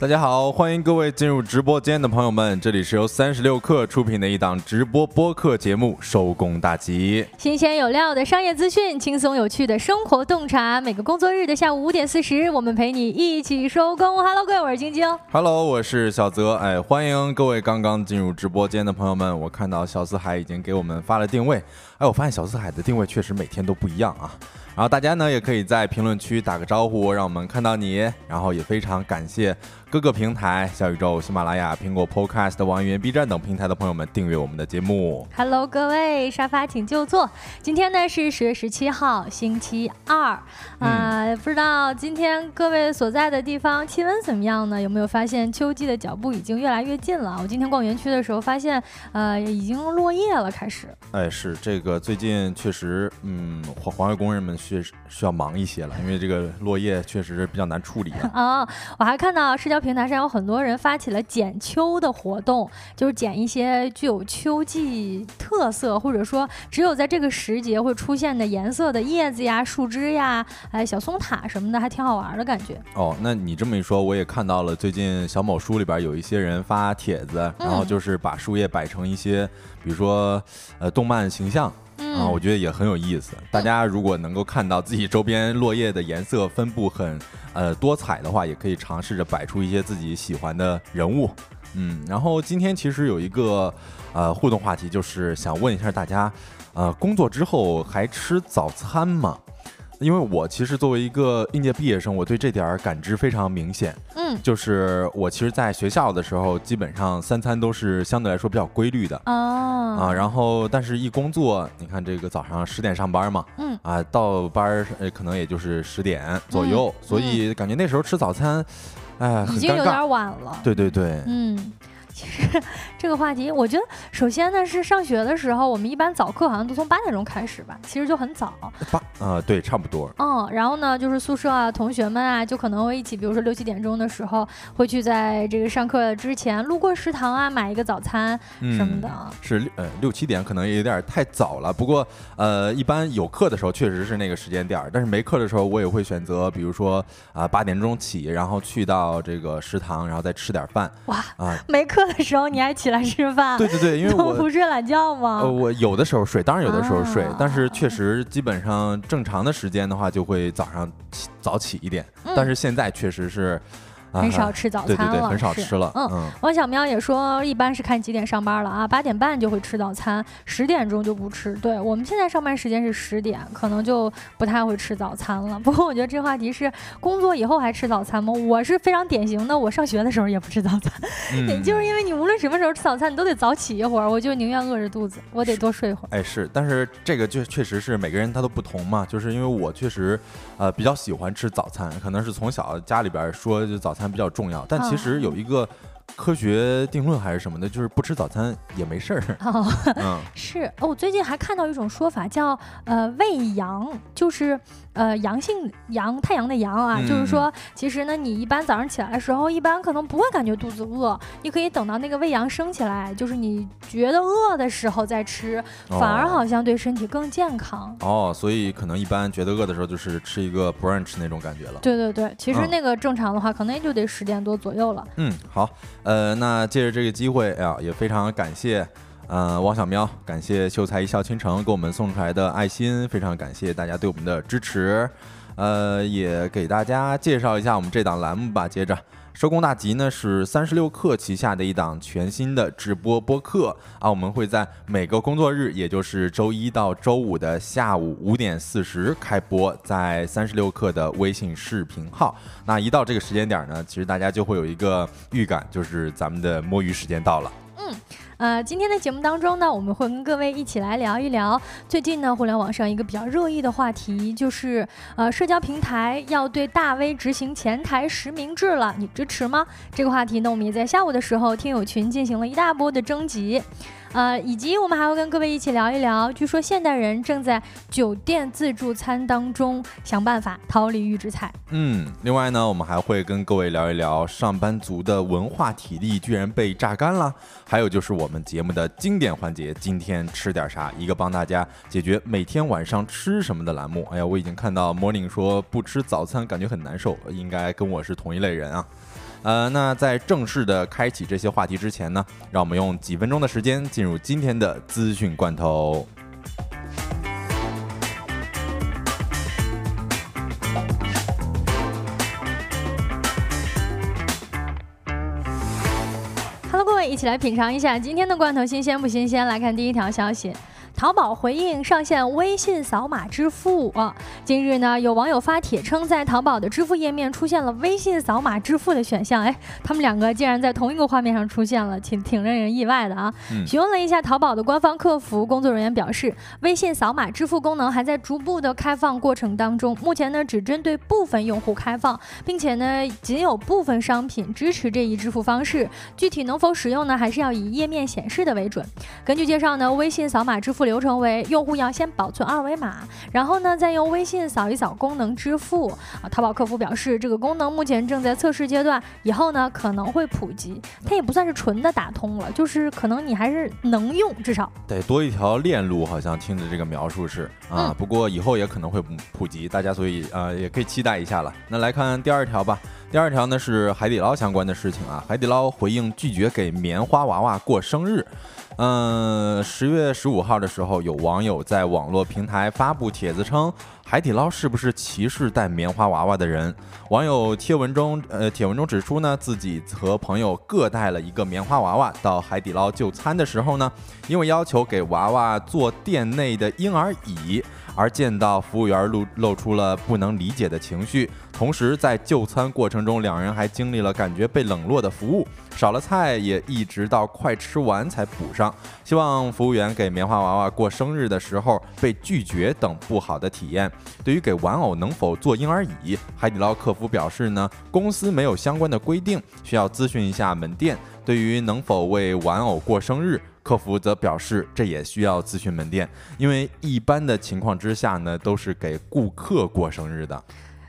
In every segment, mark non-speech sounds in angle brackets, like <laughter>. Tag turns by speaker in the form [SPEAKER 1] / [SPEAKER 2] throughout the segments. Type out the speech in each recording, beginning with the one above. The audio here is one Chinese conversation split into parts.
[SPEAKER 1] 大家好，欢迎各位进入直播间的朋友们，这里是由三十六氪出品的一档直播播客节目《收工大吉》，
[SPEAKER 2] 新鲜有料的商业资讯，轻松有趣的生活洞察。每个工作日的下午五点四十，我们陪你一起收工。Hello，各位，我是晶晶。
[SPEAKER 1] Hello，我是小泽。哎，欢迎各位刚刚进入直播间的朋友们。我看到小四海已经给我们发了定位。哎，我发现小四海的定位确实每天都不一样啊。然后大家呢也可以在评论区打个招呼，让我们看到你。然后也非常感谢。各个平台，小宇宙、喜马拉雅、苹果 Podcast、网易云、B 站等平台的朋友们订阅我们的节目。
[SPEAKER 2] Hello，各位，沙发请就坐。今天呢是十月十七号，星期二。啊，不知道今天各位所在的地方气温怎么样呢？有没有发现秋季的脚步已经越来越近了？我今天逛园区的时候发现，呃，已经落叶了，开始。
[SPEAKER 1] 哎，是这个最近确实，嗯，环环卫工人们需需要忙一些了，因为这个落叶确实比较难处理啊。
[SPEAKER 2] 啊，<laughs> 我还看到社交。平台上有很多人发起了剪秋的活动，就是剪一些具有秋季特色，或者说只有在这个时节会出现的颜色的叶子呀、树枝呀、哎小松塔什么的，还挺好玩的感觉。
[SPEAKER 1] 哦，那你这么一说，我也看到了最近小某书里边有一些人发帖子，然后就是把树叶摆成一些，比如说呃动漫形象。啊，我觉得也很有意思。大家如果能够看到自己周边落叶的颜色分布很呃多彩的话，也可以尝试着摆出一些自己喜欢的人物。嗯，然后今天其实有一个呃互动话题，就是想问一下大家，呃，工作之后还吃早餐吗？因为我其实作为一个应届毕业生，我对这点儿感知非常明显。嗯，就是我其实在学校的时候，基本上三餐都是相对来说比较规律的。哦，啊，然后但是一工作，你看这个早上十点上班嘛，嗯，啊，到班儿可能也就是十点左右，所以感觉那时候吃早餐，哎，
[SPEAKER 2] 已经有点晚了。
[SPEAKER 1] 对对对，
[SPEAKER 2] 嗯。其实这个话题，我觉得首先呢是上学的时候，我们一般早课好像都从八点钟开始吧，其实就很早。
[SPEAKER 1] 八啊，对，差不多。
[SPEAKER 2] 嗯，然后呢，就是宿舍啊，同学们啊，就可能会一起，比如说六七点钟的时候，会去在这个上课之前路过食堂啊，买一个早餐什么的。
[SPEAKER 1] 是呃六七点可能也有点太早了，不过呃一般有课的时候确实是那个时间点儿，但是没课的时候我也会选择，比如说啊八点钟起，然后去到这个食堂，然后再吃点饭。
[SPEAKER 2] 哇啊，没课。的时候你还起来吃饭？
[SPEAKER 1] 对对对，因为 <laughs> 我
[SPEAKER 2] 不睡懒觉吗？
[SPEAKER 1] 呃，我有的时候睡，当然有的时候睡，但是确实基本上正常的时间的话，就会早上起早起一点。但是现在确实是。
[SPEAKER 2] 很少吃早餐了，
[SPEAKER 1] 对对对，很少吃了。
[SPEAKER 2] 嗯，王小喵也说，一般是看几点上班了啊？八点半就会吃早餐，十点钟就不吃。对我们现在上班时间是十点，可能就不太会吃早餐了。<laughs> 不过我觉得这话题是工作以后还吃早餐吗？我是非常典型的，我上学的时候也不吃早餐，<laughs> 就是因为你无论什么时候吃早餐，你都得早起一会儿，我就宁愿饿着肚子，我得多睡一会儿。
[SPEAKER 1] 哎，是，但是这个就确实是每个人他都不同嘛，就是因为我确实呃比较喜欢吃早餐，可能是从小家里边说就早餐比较重要，但其实有一个科学定论还是什么的，就是不吃早餐也没事儿。<laughs>
[SPEAKER 2] 哦嗯，是哦，我最近还看到一种说法叫呃喂阳，就是。呃，阳性阳太阳的阳啊，就是说，其实呢，你一般早上起来的时候，一般可能不会感觉肚子饿，你可以等到那个胃阳升起来，就是你觉得饿的时候再吃，反而好像对身体更健康。
[SPEAKER 1] 哦，所以可能一般觉得饿的时候，就是吃一个 brunch 那种感觉了。
[SPEAKER 2] 对对对，其实那个正常的话，可能也就得十点多左右了。
[SPEAKER 1] 嗯，好，呃，那借着这个机会啊，也非常感谢。呃，王小喵，感谢秀才一笑倾城给我们送出来的爱心，非常感谢大家对我们的支持。呃，也给大家介绍一下我们这档栏目吧。接着，收工大吉呢是三十六氪旗下的一档全新的直播播客啊，我们会在每个工作日，也就是周一到周五的下午五点四十开播，在三十六氪的微信视频号。那一到这个时间点呢，其实大家就会有一个预感，就是咱们的摸鱼时间到了。
[SPEAKER 2] 嗯。呃，今天的节目当中呢，我们会跟各位一起来聊一聊最近呢，互联网上一个比较热议的话题，就是呃，社交平台要对大 V 执行前台实名制了，你支持吗？这个话题呢，我们也在下午的时候听友群进行了一大波的征集。呃，以及我们还会跟各位一起聊一聊，据说现代人正在酒店自助餐当中想办法逃离预制菜。
[SPEAKER 1] 嗯，另外呢，我们还会跟各位聊一聊上班族的文化体力居然被榨干了，还有就是我们节目的经典环节，今天吃点啥？一个帮大家解决每天晚上吃什么的栏目。哎呀，我已经看到 Morning 说不吃早餐感觉很难受，应该跟我是同一类人啊。呃，那在正式的开启这些话题之前呢，让我们用几分钟的时间进入今天的资讯罐头。
[SPEAKER 2] Hello，各位，一起来品尝一下今天的罐头新鲜不新鲜？来看第一条消息。淘宝回应上线微信扫码支付啊！近日呢，有网友发帖称，在淘宝的支付页面出现了微信扫码支付的选项。哎，他们两个竟然在同一个画面上出现了，挺挺让人意外的啊！询问了一下淘宝的官方客服，工作人员表示，微信扫码支付功能还在逐步的开放过程当中，目前呢只针对部分用户开放，并且呢仅有部分商品支持这一支付方式，具体能否使用呢，还是要以页面显示的为准。根据介绍呢，微信扫码支付。流程为用户要先保存二维码，然后呢再用微信扫一扫功能支付啊。淘宝客服表示，这个功能目前正在测试阶段，以后呢可能会普及。它也不算是纯的打通了，就是可能你还是能用，至少
[SPEAKER 1] 得多一条链路。好像听着这个描述是啊，不过以后也可能会普及，大家所以呃也可以期待一下了。那来看第二条吧。第二条呢是海底捞相关的事情啊。海底捞回应拒绝给棉花娃娃过生日。嗯，十月十五号的时候，有网友在网络平台发布帖子称，海底捞是不是歧视带棉花娃娃的人？网友贴文中，呃，帖文中指出呢，自己和朋友各带了一个棉花娃娃到海底捞就餐的时候呢，因为要求给娃娃坐店内的婴儿椅。而见到服务员露露出了不能理解的情绪，同时在就餐过程中，两人还经历了感觉被冷落的服务，少了菜也一直到快吃完才补上。希望服务员给棉花娃娃过生日的时候被拒绝等不好的体验。对于给玩偶能否坐婴儿椅，海底捞客服表示呢，公司没有相关的规定，需要咨询一下门店。对于能否为玩偶过生日。客服则表示，这也需要咨询门店，因为一般的情况之下呢，都是给顾客过生日的。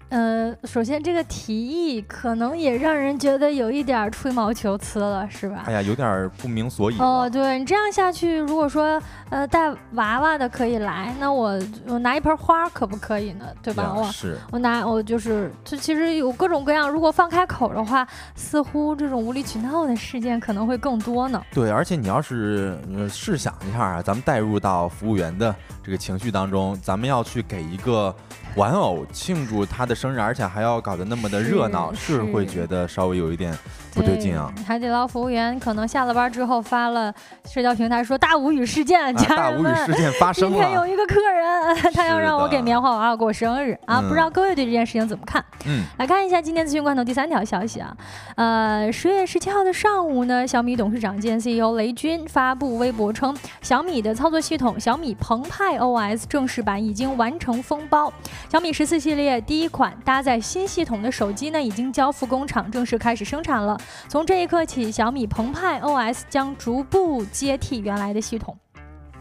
[SPEAKER 2] 呃，首先这个提议可能也让人觉得有一点吹毛求疵了，是吧？
[SPEAKER 1] 哎呀，有点不明所以。
[SPEAKER 2] 哦，对你这样下去，如果说呃带娃娃的可以来，那我我拿一盆花可不可以呢？对吧？我
[SPEAKER 1] 是
[SPEAKER 2] 我拿我就是，这其实有各种各样。如果放开口的话，似乎这种无理取闹的事件可能会更多呢。
[SPEAKER 1] 对，而且你要是试想一下啊，咱们带入到服务员的这个情绪当中，咱们要去给一个。玩偶庆祝他的生日，而且还要搞得那么的热闹，是会觉得稍微有一点不对劲啊。
[SPEAKER 2] 海底捞服务员可能下了班之后发了社交平台说：“大无语事件，
[SPEAKER 1] 大无语事件发生了。
[SPEAKER 2] 今天有一个客人，他要让我给棉花娃娃过生日啊！不知道各位对这件事情怎么看？嗯，来看一下今天资讯罐头第三条消息啊。呃，十月十七号的上午呢，小米董事长兼 CEO 雷军发布微博称，小米的操作系统小米澎湃 OS 正式版已经完成封包。小米十四系列第一款搭载新系统的手机呢，已经交付工厂，正式开始生产了。从这一刻起，小米澎湃 OS 将逐步接替原来的系统。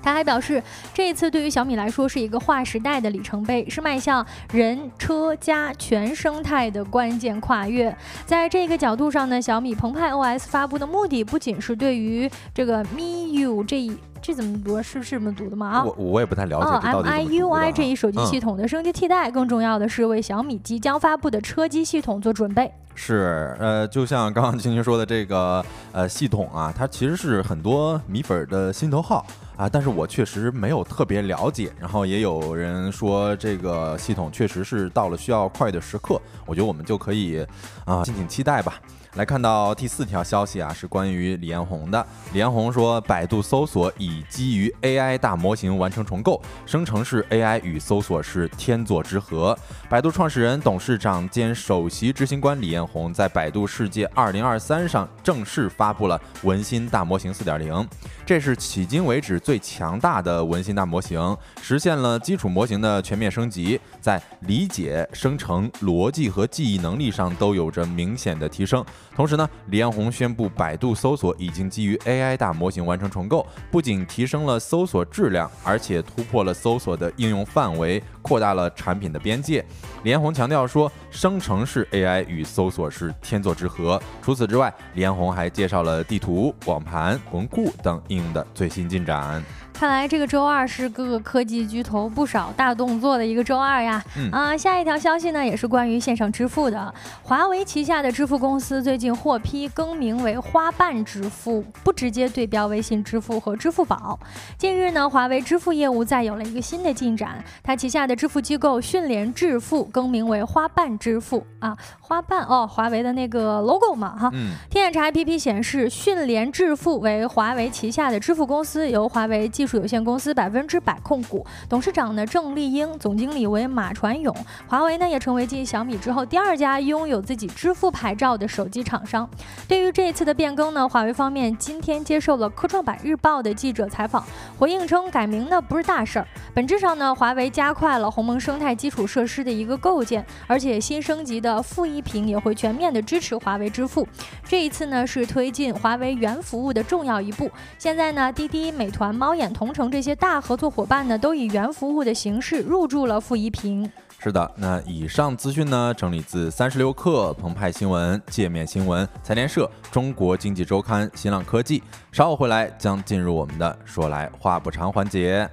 [SPEAKER 2] 他还表示，这一次对于小米来说是一个划时代的里程碑，是迈向人车家全生态的关键跨越。在这个角度上呢，小米澎湃 OS 发布的目的不仅是对于这个 MIU 这一。这怎么读？是是这么读的吗？啊，
[SPEAKER 1] 我我也不太了解。
[SPEAKER 2] M I U I 这一手机系统的升级替代，更重要的是为小米即将发布的车机系统做准备。
[SPEAKER 1] 是，呃，就像刚刚青青说的这个呃系统啊，它其实是很多米粉的心头好啊，但是我确实没有特别了解。然后也有人说这个系统确实是到了需要快的时刻，我觉得我们就可以啊，敬请期待吧。来看到第四条消息啊，是关于李彦宏的。李彦宏说，百度搜索已基于 AI 大模型完成重构，生成式 AI 与搜索是天作之合。百度创始人、董事长兼首席执行官李彦宏在百度世界2023上正式发布了文心大模型4.0，这是迄今为止最强大的文心大模型，实现了基础模型的全面升级，在理解、生成、逻辑和记忆能力上都有着明显的提升。同时呢，李彦宏宣布，百度搜索已经基于 AI 大模型完成重构，不仅提升了搜索质量，而且突破了搜索的应用范围，扩大了产品的边界。李彦宏强调说，生成式 AI 与搜索是天作之合。除此之外，李彦宏还介绍了地图、网盘、文库等应用的最新进展。
[SPEAKER 2] 看来这个周二是各个科技巨头不少大动作的一个周二呀。啊，下一条消息呢也是关于线上支付的。华为旗下的支付公司最近获批更名为花瓣支付，不直接对标微信支付和支付宝。近日呢，华为支付业务再有了一个新的进展，它旗下的支付机构迅联支付更名为花瓣支付啊，花瓣哦，华为的那个 logo 嘛哈。嗯。天眼查 APP 显示，迅联支付为华为旗下的支付公司，由华为技术有限公司百分之百控股，董事长呢郑丽英，总经理为马传勇。华为呢也成为继小米之后第二家拥有自己支付牌照的手机厂商。对于这一次的变更呢，华为方面今天接受了科创板日报的记者采访，回应称改名呢不是大事儿，本质上呢华为加快了鸿蒙生态基础设施的一个构建，而且新升级的负一屏也会全面的支持华为支付。这一次呢是推进华为原服务的重要一步。现在呢滴滴、美团、猫眼。同城这些大合作伙伴呢，都以原服务的形式入驻了负一屏。
[SPEAKER 1] 是的，那以上资讯呢，整理自三十六氪、澎湃新闻、界面新闻、财联社、中国经济周刊、新浪科技。稍后回来将进入我们的说来话不长环节。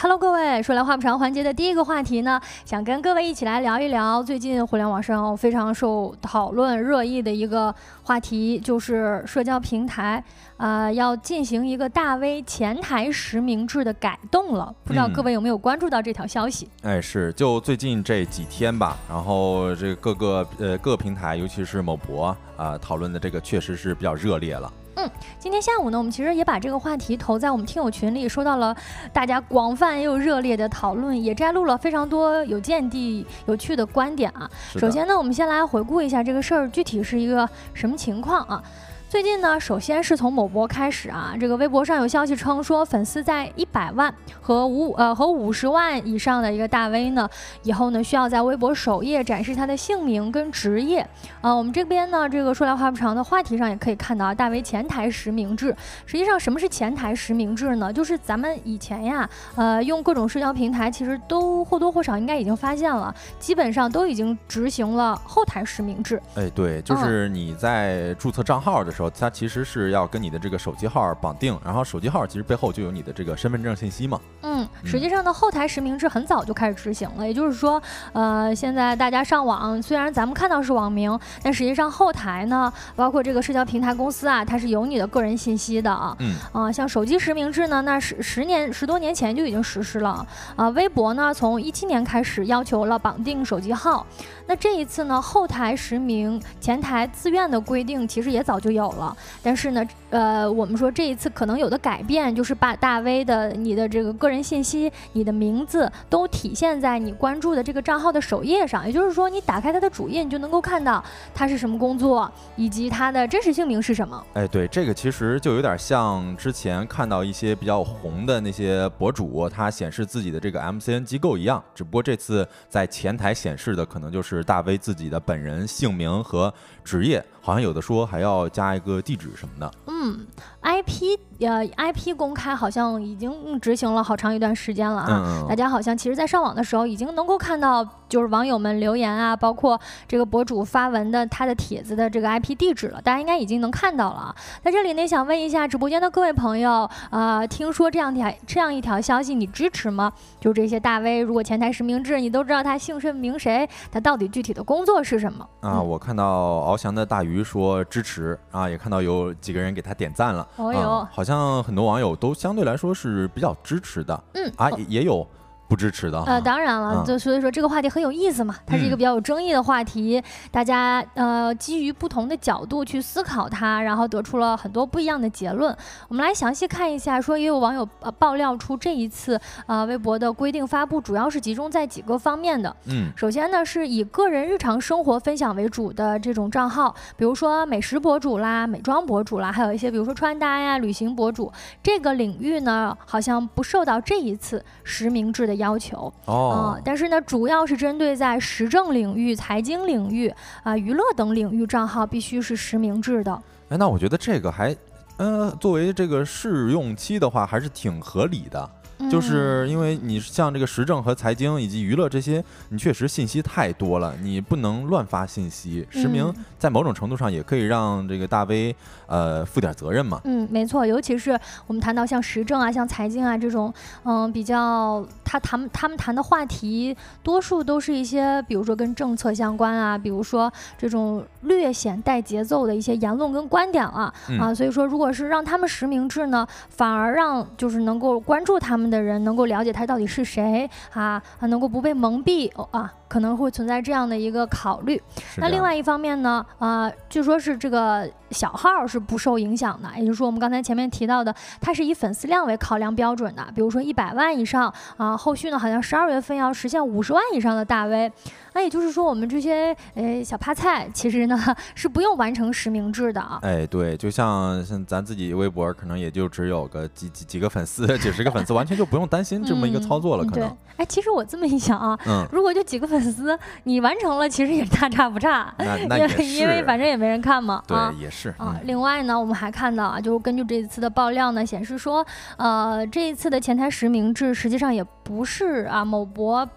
[SPEAKER 2] Hello，各位，说来话不长，环节的第一个话题呢，想跟各位一起来聊一聊最近互联网上非常受讨论、热议的一个话题，就是社交平台啊要进行一个大 V 前台实名制的改动了。不知道各位有没有关注到这条消息？
[SPEAKER 1] 哎，是，就最近这几天吧，然后这各个呃各个平台，尤其是某博啊，讨论的这个确实是比较热烈了。
[SPEAKER 2] 嗯，今天下午呢，我们其实也把这个话题投在我们听友群里，收到了大家广泛又热烈的讨论，也摘录了非常多有见地、有趣的观点啊。首先呢，我们先来回顾一下这个事儿具体是一个什么情况啊。最近呢，首先是从某博开始啊，这个微博上有消息称说，粉丝在一百万和五呃和五十万以上的一个大 V 呢，以后呢需要在微博首页展示他的姓名跟职业啊。我们这边呢，这个说来话不长的话题上也可以看到啊，大 V 前台实名制。实际上，什么是前台实名制呢？就是咱们以前呀，呃，用各种社交平台，其实都或多或少应该已经发现了，基本上都已经执行了后台实名制。
[SPEAKER 1] 哎，对，就是你在注册账号的。时候，它其实是要跟你的这个手机号绑定，然后手机号其实背后就有你的这个身份证信息嘛。
[SPEAKER 2] 嗯，实际上呢，后台实名制很早就开始执行了，也就是说，呃，现在大家上网，虽然咱们看到是网名，但实际上后台呢，包括这个社交平台公司啊，它是有你的个人信息的啊。嗯。啊，像手机实名制呢，那十十年十多年前就已经实施了啊。微博呢，从一七年开始要求了绑定手机号。那这一次呢，后台实名、前台自愿的规定其实也早就有了，但是呢，呃，我们说这一次可能有的改变，就是把大 V 的你的这个个人信息、你的名字都体现在你关注的这个账号的首页上，也就是说，你打开他的主页，你就能够看到他是什么工作，以及他的真实姓名是什么。
[SPEAKER 1] 哎，对，这个其实就有点像之前看到一些比较红的那些博主，他显示自己的这个 MCN 机构一样，只不过这次在前台显示的可能就是。大 V 自己的本人姓名和职业，好像有的说还要加一个地址什么的。
[SPEAKER 2] 嗯，IP 呃，IP 公开好像已经执行了好长一段时间了啊。大家好像其实，在上网的时候已经能够看到，就是网友们留言啊，包括这个博主发文的他的帖子的这个 IP 地址了。大家应该已经能看到了。在这里呢，想问一下直播间的各位朋友，呃，听说这样条这样一条消息，你支持吗？就这些大 V，如果前台实名制，你都知道他姓甚名谁，他到底具体的工作是什么？
[SPEAKER 1] 啊，我看到翱翔的大鱼说支持啊，也看到有几个人给他点赞了。哦哟，好像很多网友都相对来说是比较支持的。嗯啊，也有。不支持的
[SPEAKER 2] 呃，当然了，就所以说这个话题很有意思嘛，它是一个比较有争议的话题，大家呃基于不同的角度去思考它，然后得出了很多不一样的结论。我们来详细看一下，说也有网友呃爆料出这一次呃微博的规定发布主要是集中在几个方面的。嗯，首先呢是以个人日常生活分享为主的这种账号，比如说美食博主啦、美妆博主啦，还有一些比如说穿搭呀、旅行博主这个领域呢，好像不受到这一次实名制的。要求哦，但是呢，主要是针对在时政领域、财经领域啊、娱乐等领域账号必须是实名制的。
[SPEAKER 1] 哎，那我觉得这个还，呃，作为这个试用期的话，还是挺合理的。就是因为你像这个时政和财经以及娱乐这些，你确实信息太多了，你不能乱发信息。实名在某种程度上也可以让这个大 V 呃负点责任嘛。
[SPEAKER 2] 嗯，没错，尤其是我们谈到像时政啊、像财经啊这种，嗯，比较他谈他们谈的话题，多数都是一些比如说跟政策相关啊，比如说这种略显带节奏的一些言论跟观点啊啊，所以说如果是让他们实名制呢，反而让就是能够关注他们。的人能够了解他到底是谁啊啊，能够不被蒙蔽哦啊。可能会存在这样的一个考虑，那另外一方面呢，呃，据说是这个小号是不受影响的，也就是说我们刚才前面提到的，它是以粉丝量为考量标准的，比如说一百万以上啊，后续呢好像十二月份要实现五十万以上的大 V，那也就是说我们这些呃小趴菜其实呢 <laughs> 是不用完成实名制的啊。
[SPEAKER 1] 哎，对，就像像咱自己微博可能也就只有个几几几个粉丝，几十个粉丝，完全就不用担心这么一个操作了，可能。
[SPEAKER 2] 哎，其实我这么一想啊，嗯，如果就几个粉。粉丝，你完成了，其实也大差不差，因为因为反正也没人看嘛。
[SPEAKER 1] 对，也是
[SPEAKER 2] 啊。另外呢，我们还看到啊，就是根据这一次的爆料呢，显示说，呃，这一次的前台实名制实际上也不是啊某博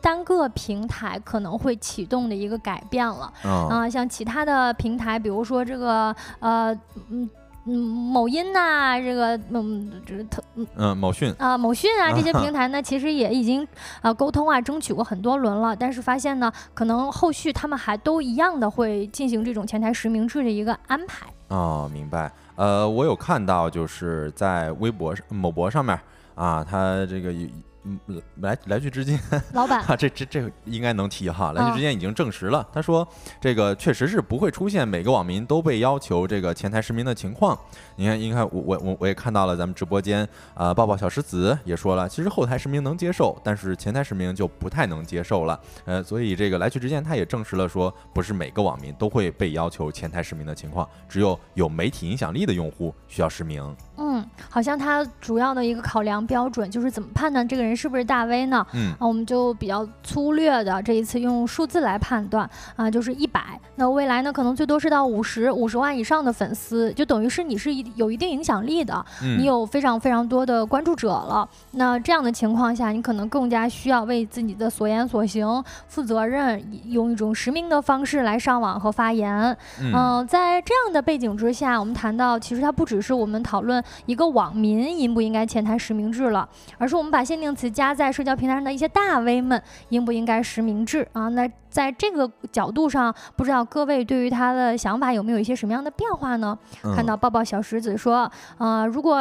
[SPEAKER 2] 单个平台可能会启动的一个改变了。啊，像其他的平台，比如说这个呃嗯。嗯，某音呐，这个嗯，这个特
[SPEAKER 1] 嗯，某讯
[SPEAKER 2] 啊，某讯啊，这些平台呢，其实也已经啊沟通啊，争取过很多轮了，但是发现呢，可能后续他们还都一样的会进行这种前台实名制的一个安排。
[SPEAKER 1] 哦，明白。呃，我有看到，就是在微博上某博上面啊，他这个有。嗯，来来去之间，<laughs>
[SPEAKER 2] 老板，
[SPEAKER 1] 这这这应该能提哈。来去之间已经证实了，他说这个确实是不会出现每个网民都被要求这个前台实名的情况。你看，你看，我我我我也看到了，咱们直播间啊，抱抱小石子也说了，其实后台实名能接受，但是前台实名就不太能接受了。呃，所以这个来去之间他也证实了，说不是每个网民都会被要求前台实名的情况，只有有媒体影响力的用户需要实名。
[SPEAKER 2] 嗯，好像他主要的一个考量标准就是怎么判断这个人是不是大 V 呢？嗯，啊，我们就比较粗略的这一次用数字来判断啊，就是一百。那未来呢，可能最多是到五十五十万以上的粉丝，就等于是你是一有一定影响力的，你有非常非常多的关注者了。那这样的情况下，你可能更加需要为自己的所言所行负责任，用一种实名的方式来上网和发言。嗯，在这样的背景之下，我们谈到其实它不只是我们讨论。一个网民应不应该前台实名制了，而是我们把限定词加在社交平台上的一些大 V 们应不应该实名制啊？那在这个角度上，不知道各位对于他的想法有没有一些什么样的变化呢？看到抱抱小石子说，呃，如果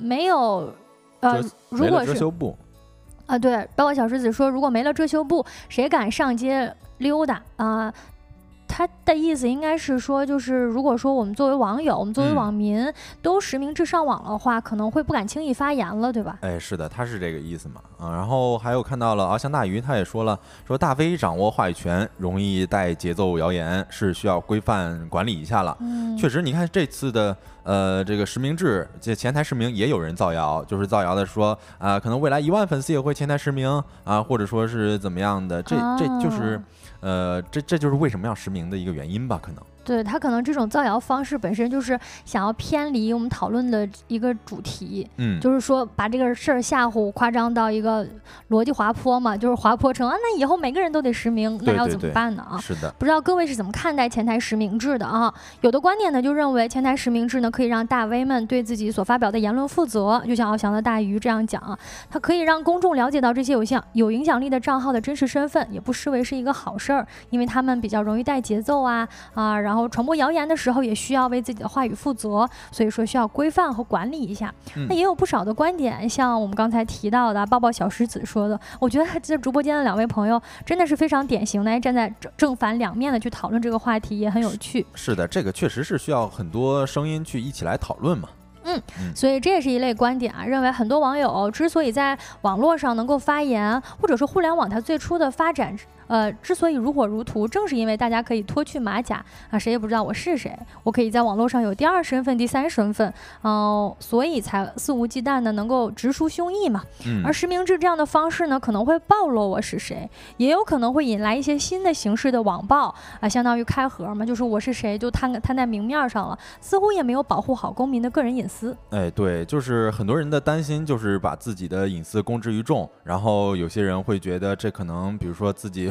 [SPEAKER 2] 没有，呃，如果是啊，对，抱抱小石子说，如果没了遮羞布，谁敢上街溜达啊？他的意思应该是说，就是如果说我们作为网友，我们作为网民都实名制上网的话，可能会不敢轻易发言了，对吧？
[SPEAKER 1] 哎，是的，他是这个意思嘛？啊，然后还有看到了翱翔大鱼，他也说了，说大 V 掌握话语权，容易带节奏谣言，是需要规范管理一下了。嗯，确实，你看这次的呃这个实名制，这前台实名也有人造谣，就是造谣的说啊，可能未来一万粉丝也会前台实名啊，或者说是怎么样的，这这就是。呃，这这就是为什么要实名的一个原因吧，可能。
[SPEAKER 2] 对他可能这种造谣方式本身就是想要偏离我们讨论的一个主题，嗯，就是说把这个事儿吓唬夸张到一个逻辑滑坡嘛，就是滑坡成啊，那以后每个人都得实名，那要怎么办呢？啊，
[SPEAKER 1] 是的，
[SPEAKER 2] 不知道各位是怎么看待前台实名制的啊？有的观点呢就认为前台实名制呢可以让大 V 们对自己所发表的言论负责，就像翱翔的大鱼这样讲啊，它可以让公众了解到这些有像有影响力的账号的真实身份，也不失为是一个好事儿，因为他们比较容易带节奏啊啊，然后。然后传播谣言的时候，也需要为自己的话语负责，所以说需要规范和管理一下。那也有不少的观点，像我们刚才提到的抱抱小石子说的，我觉得这直播间的两位朋友真的是非常典型的，站在正正反两面的去讨论这个话题，也很有趣。
[SPEAKER 1] 是的，这个确实是需要很多声音去一起来讨论嘛。
[SPEAKER 2] 嗯，所以这也是一类观点啊，认为很多网友之所以在网络上能够发言，或者说互联网它最初的发展。呃，之所以如火如荼，正是因为大家可以脱去马甲啊，谁也不知道我是谁，我可以在网络上有第二身份、第三身份，嗯，所以才肆无忌惮的能够直抒胸臆嘛。而实名制这样的方式呢，可能会暴露我是谁，也有可能会引来一些新的形式的网暴啊，相当于开盒嘛，就是我是谁就摊摊在明面上了，似乎也没有保护好公民的个人隐私。
[SPEAKER 1] 哎，对，就是很多人的担心就是把自己的隐私公之于众，然后有些人会觉得这可能，比如说自己。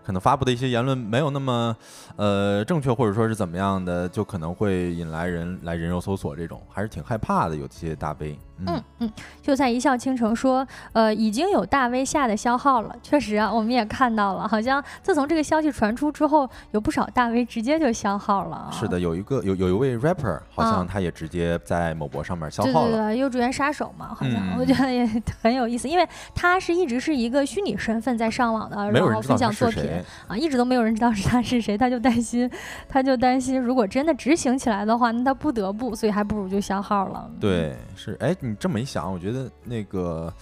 [SPEAKER 1] 可能发布的一些言论没有那么，呃，正确，或者说是怎么样的，就可能会引来人来人肉搜索，这种还是挺害怕的。有些大 V。
[SPEAKER 2] 嗯嗯，就在一笑倾城说，呃，已经有大 V 下的消耗了。确实啊，我们也看到了，好像自从这个消息传出之后，有不少大 V 直接就消耗了。
[SPEAKER 1] 是的，有一个有有一位 rapper，好像他也直接在某博上面消耗
[SPEAKER 2] 了。对对对，幼稚园杀手嘛，好像我觉得也 <laughs> 很有意思，因为他是一直是一个虚拟身份在上网的，然后分享作品啊，一直都没有人知道是他是谁，他就担心，他就担心如果真的执行起来的话，那他不得不，所以还不如就消号了。
[SPEAKER 1] 对，是，哎，你这么一想，我。觉得那个。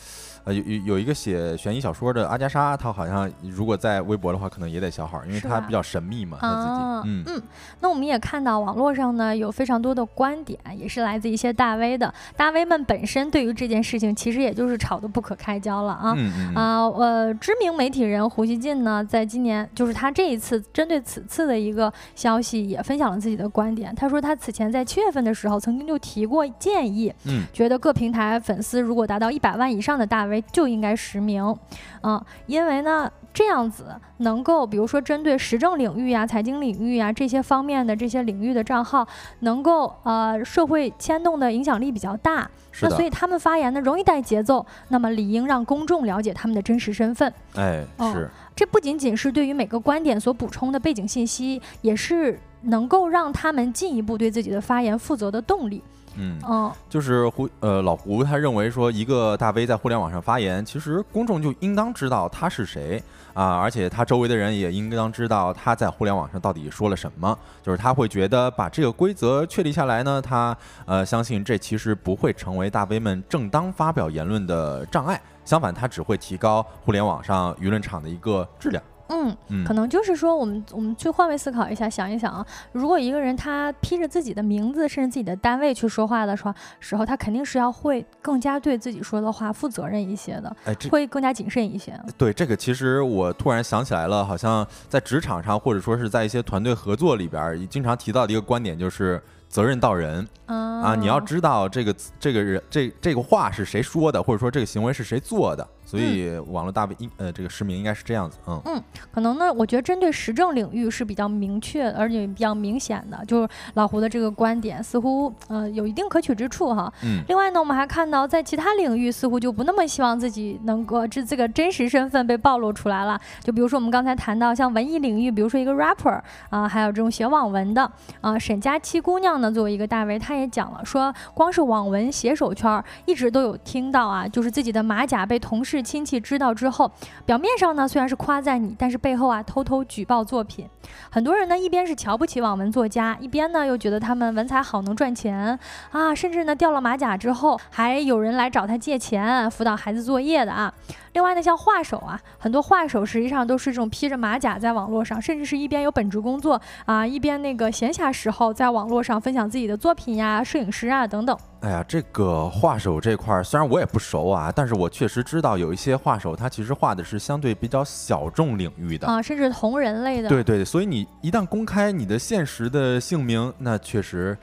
[SPEAKER 1] 呃，有有有一个写悬疑小说的阿加莎，她好像如果在微博的话，可能也得小号，因为她比较神秘嘛，她自己。嗯
[SPEAKER 2] 嗯。那我们也看到网络上呢有非常多的观点，也是来自一些大 V 的。大 V 们本身对于这件事情，其实也就是吵得不可开交了啊。啊，呃，知名媒体人胡锡进呢，在今年就是他这一次针对此次的一个消息，也分享了自己的观点。他说他此前在七月份的时候曾经就提过建议，嗯，觉得各平台粉丝如果达到一百万以上的大 V。就应该实名，嗯，因为呢，这样子能够，比如说针对时政领域啊、财经领域啊这些方面的这些领域的账号，能够呃社会牵动的影响力比较大，那所以他们发言呢容易带节奏，那么理应让公众了解他们的真实身份。
[SPEAKER 1] 哎，是，
[SPEAKER 2] 这不仅仅是对于每个观点所补充的背景信息，也是能够让他们进一步对自己的发言负责的动力。
[SPEAKER 1] 嗯哦，就是胡呃老胡他认为说一个大 V 在互联网上发言，其实公众就应当知道他是谁啊，而且他周围的人也应当知道他在互联网上到底说了什么。就是他会觉得把这个规则确立下来呢，他呃相信这其实不会成为大 V 们正当发表言论的障碍，相反，它只会提高互联网上舆论场的一个质量。
[SPEAKER 2] 嗯，可能就是说，我们我们去换位思考一下，想一想啊，如果一个人他披着自己的名字，甚至自己的单位去说话的时候，时候他肯定是要会更加对自己说的话负责任一些的，哎，会更加谨慎一些。
[SPEAKER 1] 对这个，其实我突然想起来了，好像在职场上，或者说是在一些团队合作里边，经常提到的一个观点就是。责任到人啊！你要知道这个这个人这这个话是谁说的，或者说这个行为是谁做的。所以网络大 V 应呃这个实名应该是这样子，嗯
[SPEAKER 2] 嗯，可能呢，我觉得针对时政领域是比较明确而且比较明显的，就是老胡的这个观点似乎呃有一定可取之处哈。嗯。另外呢，我们还看到在其他领域似乎就不那么希望自己能够这这个真实身份被暴露出来了。就比如说我们刚才谈到像文艺领域，比如说一个 rapper 啊，还有这种写网文的啊，沈佳期姑娘。呢，作为一个大 V，她也讲了，说光是网文写手圈一直都有听到啊，就是自己的马甲被同事亲戚知道之后，表面上呢虽然是夸赞你，但是背后啊偷偷举报作品。很多人呢一边是瞧不起网文作家，一边呢又觉得他们文采好能赚钱啊，甚至呢掉了马甲之后，还有人来找他借钱辅导孩子作业的啊。另外呢，像画手啊，很多画手实际上都是这种披着马甲在网络上，甚至是一边有本职工作啊，一边那个闲暇时候在网络上分享自己的作品呀，摄影师啊等等。
[SPEAKER 1] 哎呀，这个画手这块儿虽然我也不熟啊，但是我确实知道有一些画手他其实画的是相对比较小众领域的
[SPEAKER 2] 啊，甚至同人类的。
[SPEAKER 1] 对对，所以你一旦公开你的现实的姓名，那确实。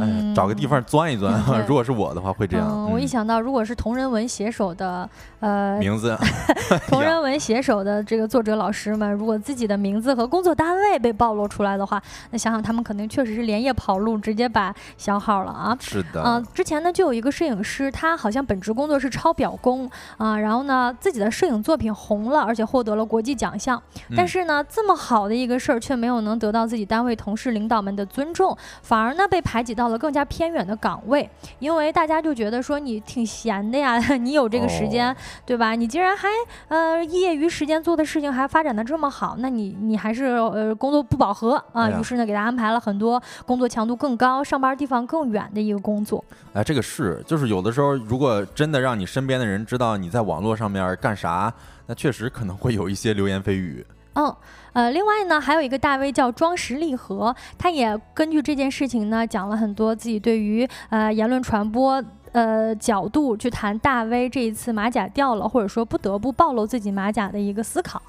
[SPEAKER 1] 哎，找个地方钻一钻。<laughs> 如果是我的话，会这样。
[SPEAKER 2] 我一想到，如果是同人文写手的，呃，
[SPEAKER 1] 名字，<laughs> <laughs>
[SPEAKER 2] 同人文写手的这个作者老师们，如果自己的名字和工作单位被暴露出来的话，那想想他们肯定确实是连夜跑路，直接把消号了啊。
[SPEAKER 1] 是的。
[SPEAKER 2] 嗯，之前呢，就有一个摄影师，他好像本职工作是抄表工啊，然后呢，自己的摄影作品红了，而且获得了国际奖项。但是呢，这么好的一个事儿，却没有能得到自己单位同事领导们的尊重，反而呢被排挤。集到了更加偏远的岗位，因为大家就觉得说你挺闲的呀，<laughs> 你有这个时间，对吧？你竟然还呃业余时间做的事情还发展的这么好，那你你还是呃工作不饱和啊。于是呢，给他安排了很多工作强度更高、上班地方更远的一个工作。
[SPEAKER 1] 哎，这个是，就是有的时候，如果真的让你身边的人知道你在网络上面干啥，那确实可能会有一些流言蜚语。
[SPEAKER 2] 嗯，呃，另外呢，还有一个大 V 叫庄实立和，他也根据这件事情呢，讲了很多自己对于呃言论传播。呃，角度去谈大 V 这一次马甲掉了，或者说不得不暴露自己马甲的一个思考。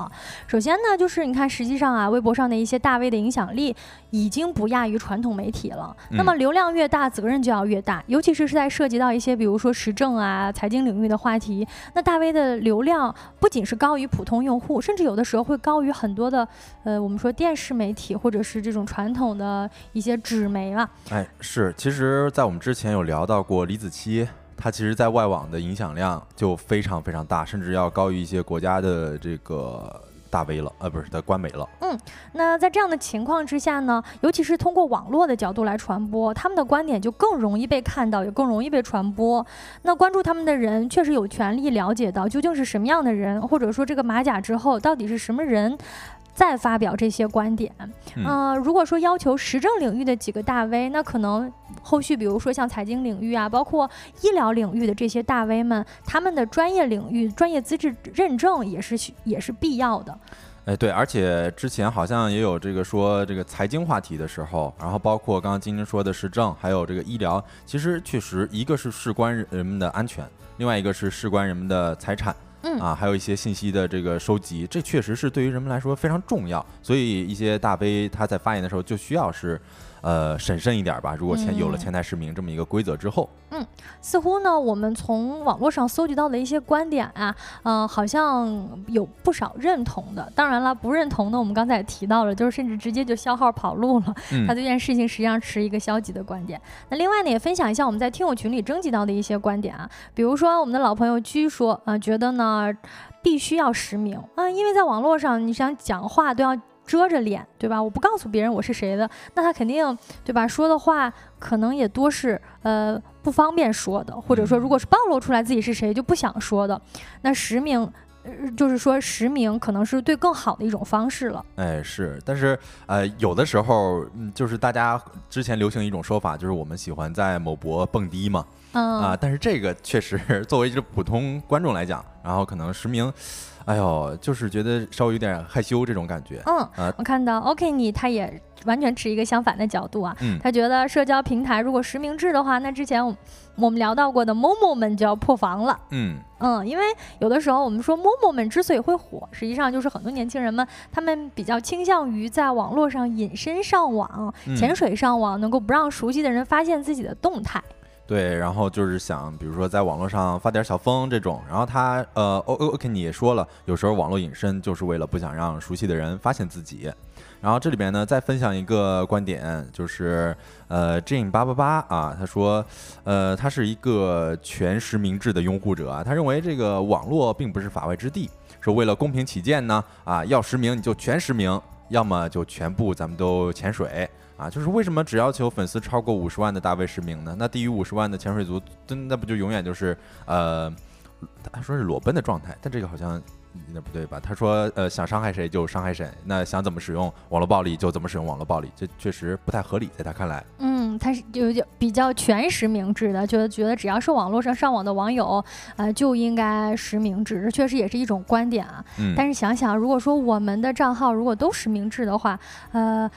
[SPEAKER 2] 首先呢，就是你看，实际上啊，微博上的一些大 V 的影响力已经不亚于传统媒体了。那么流量越大，责任就要越大，尤其是是在涉及到一些比如说时政啊、财经领域的话题，那大 V 的流量不仅是高于普通用户，甚至有的时候会高于很多的呃，我们说电视媒体或者是这种传统的一些纸媒了。
[SPEAKER 1] 哎，是，其实，在我们之前有聊到过李子柒。它其实，在外网的影响量就非常非常大，甚至要高于一些国家的这个大 V 了，呃，不是的官媒了。
[SPEAKER 2] 嗯，那在这样的情况之下呢，尤其是通过网络的角度来传播，他们的观点就更容易被看到，也更容易被传播。那关注他们的人确实有权利了解到究竟是什么样的人，或者说这个马甲之后到底是什么人。再发表这些观点，嗯，如果说要求时政领域的几个大 V，那可能后续比如说像财经领域啊，包括医疗领域的这些大 V 们，他们的专业领域专业资质认证也是也是必要的。
[SPEAKER 1] 哎，对，而且之前好像也有这个说这个财经话题的时候，然后包括刚刚晶晶说的时政，还有这个医疗，其实确实一个是事关人们的安全，另外一个是事关人们的财产。嗯啊，还有一些信息的这个收集，这确实是对于人们来说非常重要，所以一些大 V 他在发言的时候就需要是。呃，审慎一点吧。如果前有了前台实名这么一个规则之后，
[SPEAKER 2] 嗯，似乎呢，我们从网络上搜集到的一些观点啊，嗯，好像有不少认同的。当然了，不认同的，我们刚才也提到了，就是甚至直接就消号跑路了。<laughs> 他对这件事情实际上持一个消极的观点。那另外呢，也分享一下我们在听友群里征集到的一些观点啊，比如说我们的老朋友居说啊，觉得呢必须要实名啊，因为在网络上你想讲话都要。遮着脸，对吧？我不告诉别人我是谁的，那他肯定，对吧？说的话可能也多是呃不方便说的，或者说，如果是暴露出来自己是谁就不想说的，那实名，就是说实名可能是对更好的一种方式了。
[SPEAKER 1] 哎，是，但是呃，有的时候就是大家之前流行一种说法，就是我们喜欢在某博蹦迪嘛，啊，但是这个确实 <laughs> 作为一个普通观众来讲，然后可能实名。哎呦，就是觉得稍微有点害羞这种感觉。
[SPEAKER 2] 嗯，我看到 OK 你他也完全持一个相反的角度啊。嗯，他觉得社交平台如果实名制的话，那之前我们聊到过的 Momo 们就要破防了。嗯嗯，因为有的时候我们说 Momo 们之所以会火，实际上就是很多年轻人们他们比较倾向于在网络上隐身上网、潜水上网，能够不让熟悉的人发现自己的动态。
[SPEAKER 1] 对，然后就是想，比如说在网络上发点小疯这种，然后他呃，O O K 你也说了，有时候网络隐身就是为了不想让熟悉的人发现自己。然后这里边呢，再分享一个观点，就是呃，Jane 八八八啊，他说，呃，他是一个全实名制的拥护者啊，他认为这个网络并不是法外之地，说为了公平起见呢，啊，要实名你就全实名，要么就全部咱们都潜水。啊，就是为什么只要求粉丝超过五十万的大 V 实名呢？那低于五十万的潜水族，真那不就永远就是呃，他说是裸奔的状态，但这个好像那不对吧？他说呃，想伤害谁就伤害谁，那想怎么使用网络暴力就怎么使用网络暴力，这确实不太合理，在他看来。
[SPEAKER 2] 嗯，他是有点比较全实名制的，就觉得只要是网络上上网的网友，呃，就应该实名制，这确实也是一种观点啊。嗯。但是想想，如果说我们的账号如果都实名制的话，呃。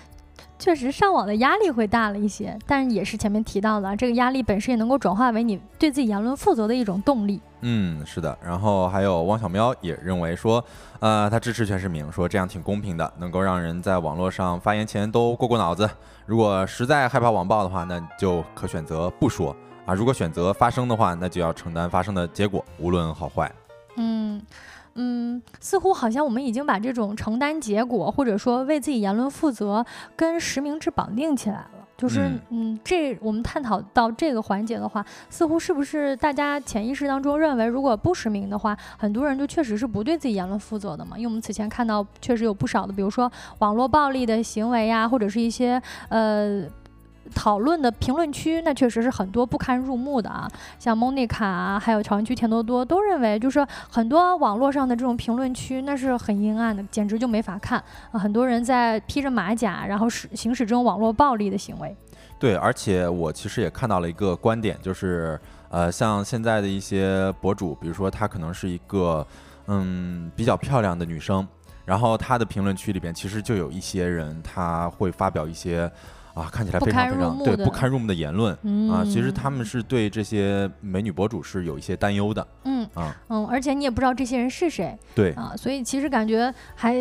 [SPEAKER 2] 确实上网的压力会大了一些，但是也是前面提到的，这个压力本身也能够转化为你对自己言论负责的一种动力。
[SPEAKER 1] 嗯，是的。然后还有汪小喵也认为说，呃，他支持全实名，说这样挺公平的，能够让人在网络上发言前都过过脑子。如果实在害怕网暴的话，那就可选择不说啊；如果选择发声的话，那就要承担发声的结果，无论好坏。
[SPEAKER 2] 嗯。嗯，似乎好像我们已经把这种承担结果，或者说为自己言论负责，跟实名制绑定起来了。就是，嗯，这我们探讨到这个环节的话，似乎是不是大家潜意识当中认为，如果不实名的话，很多人就确实是不对自己言论负责的嘛？因为我们此前看到，确实有不少的，比如说网络暴力的行为呀，或者是一些呃。讨论的评论区，那确实是很多不堪入目的啊，像 Monica 啊，还有朝阳区田多多都认为，就是很多网络上的这种评论区那是很阴暗的，简直就没法看啊。很多人在披着马甲，然后使行使这种网络暴力的行为。
[SPEAKER 1] 对，而且我其实也看到了一个观点，就是呃，像现在的一些博主，比如说她可能是一个嗯比较漂亮的女生，然后她的评论区里边其实就有一些人，他会发表一些。啊，看起来非常非常对不堪入目的言论啊！其实他们是对这些美女博主是有一些担忧的。
[SPEAKER 2] 嗯
[SPEAKER 1] 啊
[SPEAKER 2] 嗯，而且你也不知道这些人是谁。
[SPEAKER 1] 对
[SPEAKER 2] 啊，所以其实感觉还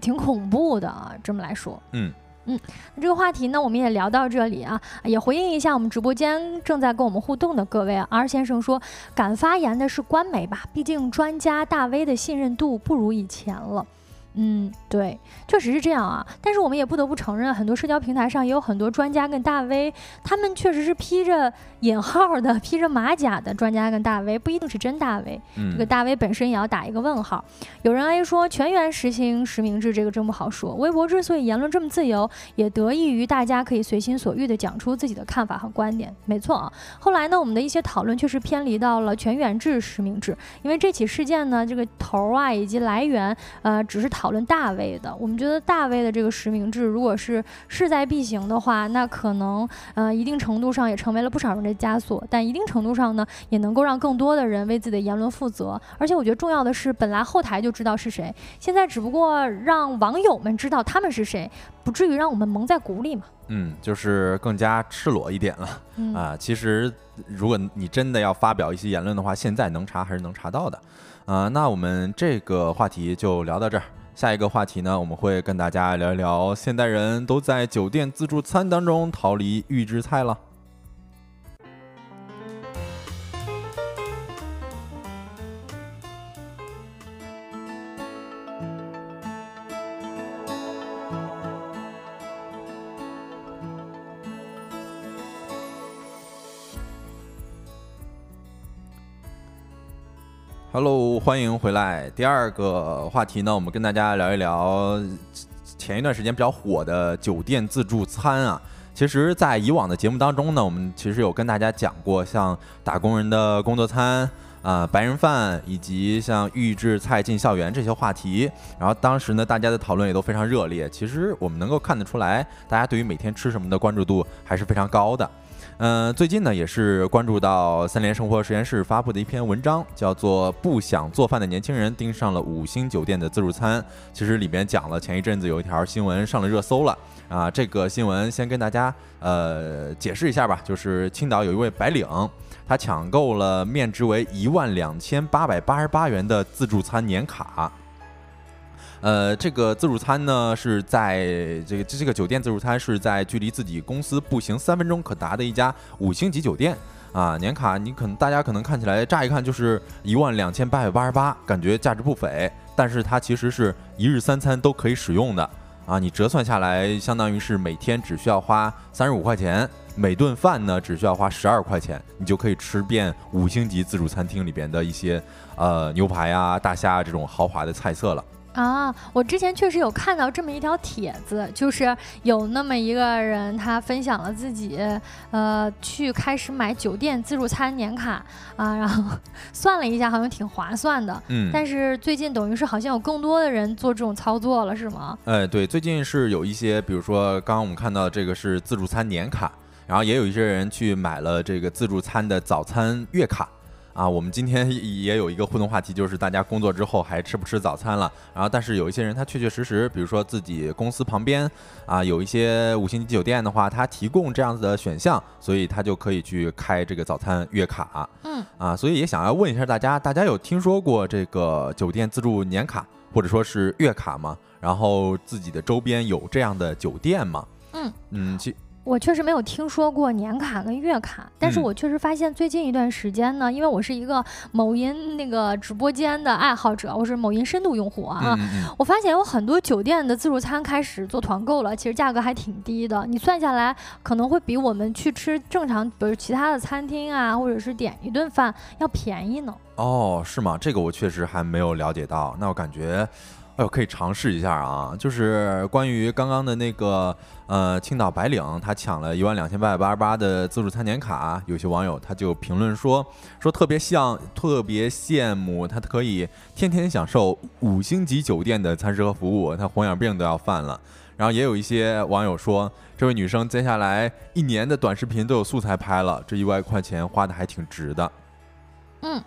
[SPEAKER 2] 挺恐怖的啊。这么来说，
[SPEAKER 1] 嗯
[SPEAKER 2] 嗯，那这个话题呢，我们也聊到这里啊，也回应一下我们直播间正在跟我们互动的各位啊。R 先生说，敢发言的是官媒吧？毕竟专家大 V 的信任度不如以前了。嗯，对，确实是这样啊。但是我们也不得不承认，很多社交平台上也有很多专家跟大 V，他们确实是披着引号的、披着马甲的专家跟大 V，不一定是真大 V。这个大 V 本身也要打一个问号。有人 A 说，全员实行实名制，这个真不好说。微博之所以言论这么自由，也得益于大家可以随心所欲地讲出自己的看法和观点。没错啊。后来呢，我们的一些讨论确实偏离到了全员制实名制，因为这起事件呢，这个头啊以及来源，呃，只是讨。讨论大 V 的，我们觉得大 V 的这个实名制，如果是势在必行的话，那可能呃一定程度上也成为了不少人的枷锁，但一定程度上呢，也能够让更多的人为自己的言论负责。而且我觉得重要的是，本来后台就知道是谁，现在只不过让网友们知道他们是谁，不至于让我们蒙在鼓里嘛。
[SPEAKER 1] 嗯，就是更加赤裸一点了啊。其实如果你真的要发表一些言论的话，现在能查还是能查到的啊。那我们这个话题就聊到这儿。下一个话题呢，我们会跟大家聊一聊现代人都在酒店自助餐当中逃离预制菜了。Hello，欢迎回来。第二个话题呢，我们跟大家聊一聊前一段时间比较火的酒店自助餐啊。其实，在以往的节目当中呢，我们其实有跟大家讲过，像打工人的工作餐啊、白人饭，以及像预制菜进校园这些话题。然后当时呢，大家的讨论也都非常热烈。其实我们能够看得出来，大家对于每天吃什么的关注度还是非常高的。嗯，最近呢也是关注到三联生活实验室发布的一篇文章，叫做《不想做饭的年轻人盯上了五星酒店的自助餐》。其实里边讲了前一阵子有一条新闻上了热搜了啊。这个新闻先跟大家呃解释一下吧，就是青岛有一位白领，他抢购了面值为一万两千八百八十八元的自助餐年卡。呃，这个自助餐呢是在这个这个酒店自助餐是在距离自己公司步行三分钟可达的一家五星级酒店啊。年卡你可能大家可能看起来乍一看就是一万两千八百八十八，感觉价值不菲，但是它其实是一日三餐都可以使用的啊。你折算下来，相当于是每天只需要花三十五块钱，每顿饭呢只需要花十二块钱，你就可以吃遍五星级自助餐厅里边的一些呃牛排啊、大虾这种豪华的菜色了。
[SPEAKER 2] 啊，我之前确实有看到这么一条帖子，就是有那么一个人，他分享了自己，呃，去开始买酒店自助餐年卡啊，然后 <laughs> 算了一下，好像挺划算的。
[SPEAKER 1] 嗯。
[SPEAKER 2] 但是最近等于是好像有更多的人做这种操作了，是吗？
[SPEAKER 1] 哎，对，最近是有一些，比如说刚刚我们看到这个是自助餐年卡，然后也有一些人去买了这个自助餐的早餐月卡。啊，我们今天也有一个互动话题，就是大家工作之后还吃不吃早餐了？然后，但是有一些人他确确实实，比如说自己公司旁边啊，有一些五星级酒店的话，他提供这样子的选项，所以他就可以去开这个早餐月卡。
[SPEAKER 2] 嗯，
[SPEAKER 1] 啊，所以也想要问一下大家，大家有听说过这个酒店自助年卡或者说是月卡吗？然后自己的周边有这样的酒店吗？
[SPEAKER 2] 嗯
[SPEAKER 1] 嗯，其。
[SPEAKER 2] 我确实没有听说过年卡跟月卡，但是我确实发现最近一段时间呢，因为我是一个某音那个直播间的爱好者，我是某音深度用户啊，我发现有很多酒店的自助餐开始做团购了，其实价格还挺低的，你算下来可能会比我们去吃正常比如其他的餐厅啊，或者是点一顿饭要便宜呢。
[SPEAKER 1] 哦，是吗？这个我确实还没有了解到，那我感觉。可以尝试一下啊！就是关于刚刚的那个呃，青岛白领他抢了一万两千八百八十八的自助餐年卡，有些网友他就评论说说特别像，特别羡慕他可以天天享受五星级酒店的餐食和服务，他红眼病都要犯了。然后也有一些网友说，这位女生接下来一年的短视频都有素材拍了，这一万块钱花的还挺值的。
[SPEAKER 2] 嗯。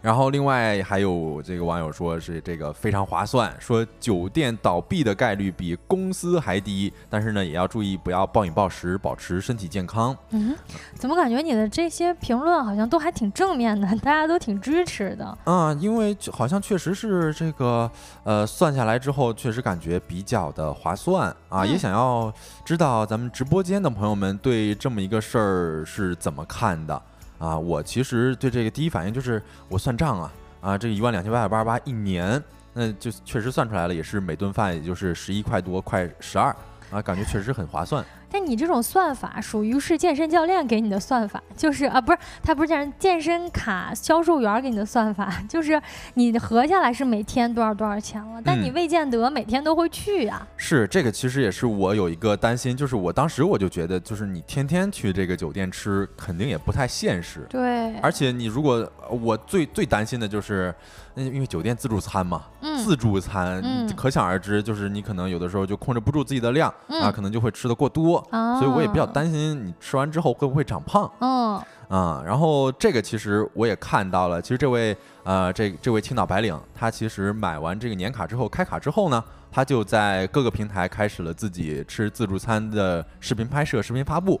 [SPEAKER 1] 然后，另外还有这个网友说是这个非常划算，说酒店倒闭的概率比公司还低，但是呢，也要注意不要暴饮暴食，保持身体健康。
[SPEAKER 2] 嗯，怎么感觉你的这些评论好像都还挺正面的，大家都挺支持的。
[SPEAKER 1] 嗯，因为好像确实是这个，呃，算下来之后，确实感觉比较的划算啊。也想要知道咱们直播间的朋友们对这么一个事儿是怎么看的。啊，我其实对这个第一反应就是我算账啊，啊，这个一万两千八百八十八一年，那就确实算出来了，也是每顿饭也就是十一块多，快十二啊，感觉确实很划算。
[SPEAKER 2] 但你这种算法属于是健身教练给你的算法，就是啊，不是他不是健身健身卡销售员给你的算法，<laughs> 就是你合下来是每天多少多少钱了，但你未见得每天都会去呀。
[SPEAKER 1] 是这个，其实也是我有一个担心，就是我当时我就觉得，就是你天天去这个酒店吃，肯定也不太现实。
[SPEAKER 2] 对，
[SPEAKER 1] 而且你如果我最最担心的就是，因为酒店自助餐嘛，自助餐，可想而知，就是你可能有的时候就控制不住自己的量啊，可能就会吃的过多。所以我也比较担心你吃完之后会不会长胖。
[SPEAKER 2] 嗯
[SPEAKER 1] 啊，然后这个其实我也看到了，其实这位呃这这位青岛白领，他其实买完这个年卡之后开卡之后呢，他就在各个平台开始了自己吃自助餐的视频拍摄、视频发布。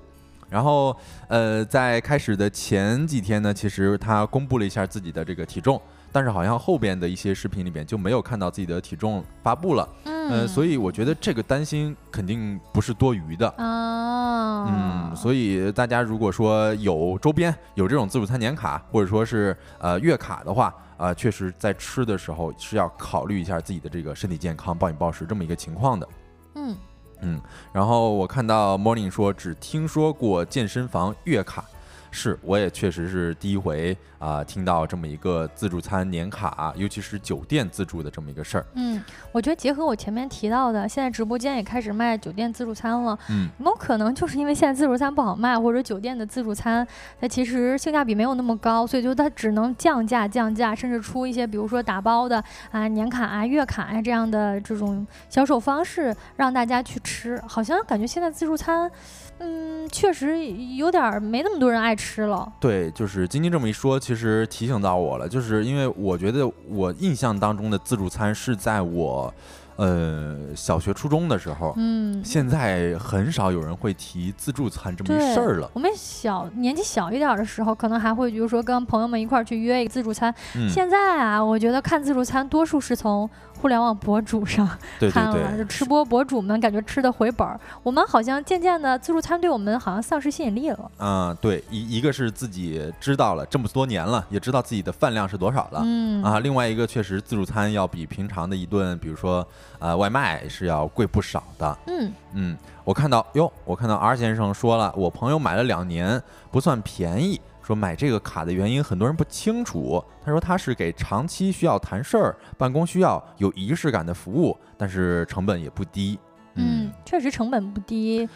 [SPEAKER 1] 然后呃在开始的前几天呢，其实他公布了一下自己的这个体重。但是好像后边的一些视频里边就没有看到自己的体重发布了，嗯，所以我觉得这个担心肯定不是多余的
[SPEAKER 2] 哦，
[SPEAKER 1] 嗯，所以大家如果说有周边有这种自助餐年卡或者说是呃月卡的话，啊，确实在吃的时候是要考虑一下自己的这个身体健康，暴饮暴食这么一个情况的，
[SPEAKER 2] 嗯
[SPEAKER 1] 嗯，然后我看到 Morning 说只听说过健身房月卡。是，我也确实是第一回啊，听到这么一个自助餐年卡，尤其是酒店自助的这么一个事儿。
[SPEAKER 2] 嗯，我觉得结合我前面提到的，现在直播间也开始卖酒店自助餐了。嗯，有没有可能就是因为现在自助餐不好卖，或者酒店的自助餐它其实性价比没有那么高，所以就它只能降价降价，甚至出一些比如说打包的啊年卡啊月卡啊这样的这种销售方式让大家去吃。好像感觉现在自助餐。嗯，确实有点没那么多人爱吃了。
[SPEAKER 1] 对，就是晶晶这么一说，其实提醒到我了，就是因为我觉得我印象当中的自助餐是在我。呃，小学、初中的时候，嗯，现在很少有人会提自助餐这么一事儿了。
[SPEAKER 2] 我们小年纪小一点的时候，可能还会，比如说跟朋友们一块儿去约一个自助餐。现在啊，我觉得看自助餐多数是从互联网博主上看了，就吃播博主们感觉吃的回本儿。我们好像渐渐的，自助餐对我们好像丧失吸引力了。
[SPEAKER 1] 嗯，对，一一个是自己知道了这么多年了，也知道自己的饭量是多少了。嗯啊，另外一个确实自助餐要比平常的一顿，比如说。呃，外卖是要贵不少的。
[SPEAKER 2] 嗯
[SPEAKER 1] 嗯，我看到哟，我看到 R 先生说了，我朋友买了两年，不算便宜。说买这个卡的原因，很多人不清楚。他说他是给长期需要谈事儿、办公需要有仪式感的服务，但是成本也不低。
[SPEAKER 2] 嗯，确实成本不低。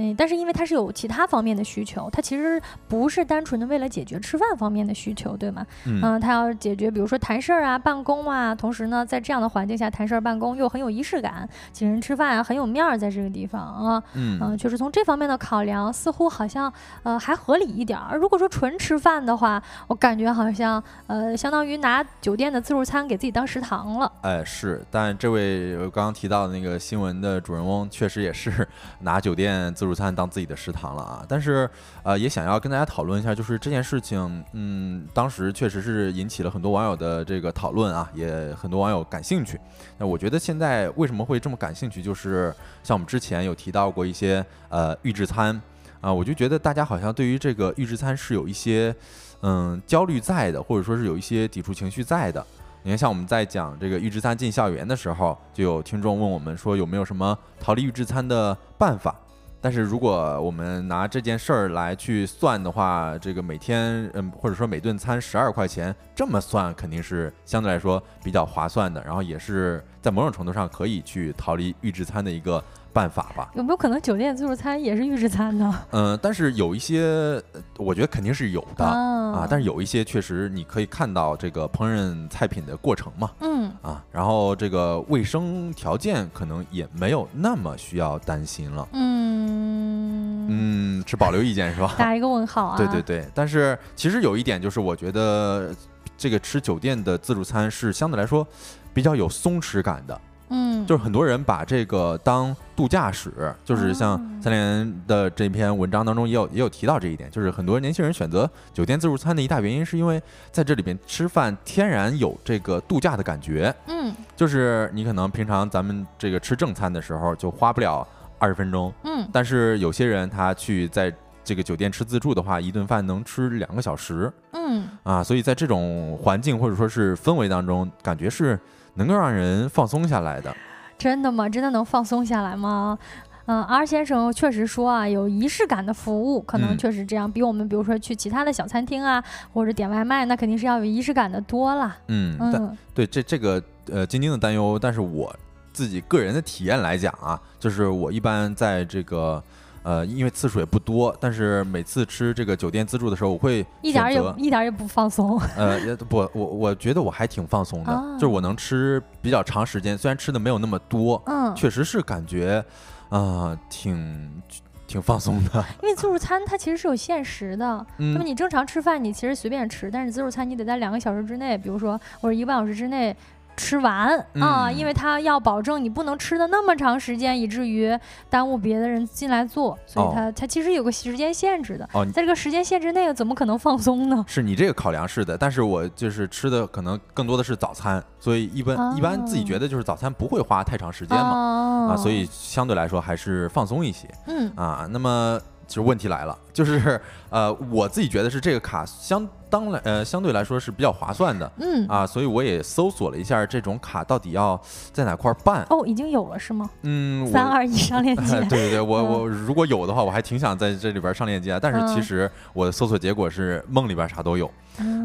[SPEAKER 2] 嗯，但是因为它是有其他方面的需求，它其实不是单纯的为了解决吃饭方面的需求，对吗？嗯，他要解决，比如说谈事儿啊、办公啊，同时呢，在这样的环境下谈事儿、办公又很有仪式感，请人吃饭啊很有面儿，在这个地方啊，嗯，就是从这方面的考量，似乎好像呃还合理一点儿。如果说纯吃饭的话，我感觉好像呃相当于拿酒店的自助餐给自己当食堂了。
[SPEAKER 1] 哎，是，但这位刚刚提到的那个新闻的主人翁，确实也是 <laughs> 拿酒店自。自助餐当自己的食堂了啊！但是，呃，也想要跟大家讨论一下，就是这件事情，嗯，当时确实是引起了很多网友的这个讨论啊，也很多网友感兴趣。那我觉得现在为什么会这么感兴趣，就是像我们之前有提到过一些呃预制餐啊，我就觉得大家好像对于这个预制餐是有一些嗯焦虑在的，或者说是有一些抵触情绪在的。你看，像我们在讲这个预制餐进校园的时候，就有听众问我们说有没有什么逃离预制餐的办法。但是如果我们拿这件事儿来去算的话，这个每天嗯或者说每顿餐十二块钱，这么算肯定是相对来说比较划算的，然后也是在某种程度上可以去逃离预制餐的一个。办法吧，
[SPEAKER 2] 有没有可能酒店自助餐也是预制餐呢？
[SPEAKER 1] 嗯，但是有一些，我觉得肯定是有的啊。但是有一些确实你可以看到这个烹饪菜品的过程嘛。嗯啊，然后这个卫生条件可能也没有那么需要担心了。嗯嗯，持保留意见是吧？<laughs>
[SPEAKER 2] 打一个问号啊。
[SPEAKER 1] 对对对，但是其实有一点就是，我觉得这个吃酒店的自助餐是相对来说比较有松弛感的。嗯，就是很多人把这个当度假使，就是像三联的这篇文章当中也有也有提到这一点，就是很多年轻人选择酒店自助餐的一大原因，是因为在这里边吃饭天然有这个度假的感觉。嗯，就是你可能平常咱们这个吃正餐的时候就花不了二十分钟，嗯，但是有些人他去在这个酒店吃自助的话，一顿饭能吃两个小时。嗯，啊，所以在这种环境或者说是氛围当中，感觉是。能够让人放松下来的，
[SPEAKER 2] 真的吗？真的能放松下来吗？嗯，R 先生确实说啊，有仪式感的服务可能确实这样，比我们比如说去其他的小餐厅啊，或者点外卖，那肯定是要有仪式感的多了。
[SPEAKER 1] 嗯嗯，对，这这个呃，晶晶的担忧，但是我自己个人的体验来讲啊，就是我一般在这个。呃，因为次数也不多，但是每次吃这个酒店自助的时候，我会
[SPEAKER 2] 一点也一点也不放松。
[SPEAKER 1] 呃，也不，我我觉得我还挺放松的，就是我能吃比较长时间，虽然吃的没有那么多，嗯，确实是感觉啊，挺挺放松的。
[SPEAKER 2] 因为自助餐它其实是有限时的，那么你正常吃饭你其实随便吃，但是自助餐你得在两个小时之内，比如说或者一个半小时之内。吃完啊，因为他要保证你不能吃的那么长时间，以至于耽误别的人进来做，所以他他其实有个时间限制的。哦，在这个时间限制内，怎么可能放松呢？
[SPEAKER 1] 是你这个考量是的，但是我就是吃的可能更多的是早餐，所以一般一般自己觉得就是早餐不会花太长时间嘛，啊，所以相对来说还是放松一些。嗯啊，那么。其实问题来了，就是呃，我自己觉得是这个卡相当来呃相对来说是比较划算的，嗯啊，所以我也搜索了一下这种卡到底要在哪块办。
[SPEAKER 2] 哦，已经有了是吗？
[SPEAKER 1] 嗯，
[SPEAKER 2] 三二一上链接。<laughs>
[SPEAKER 1] 对对对，我我如果有的话，我还挺想在这里边上链接，但是其实我的搜索结果是梦里边啥都有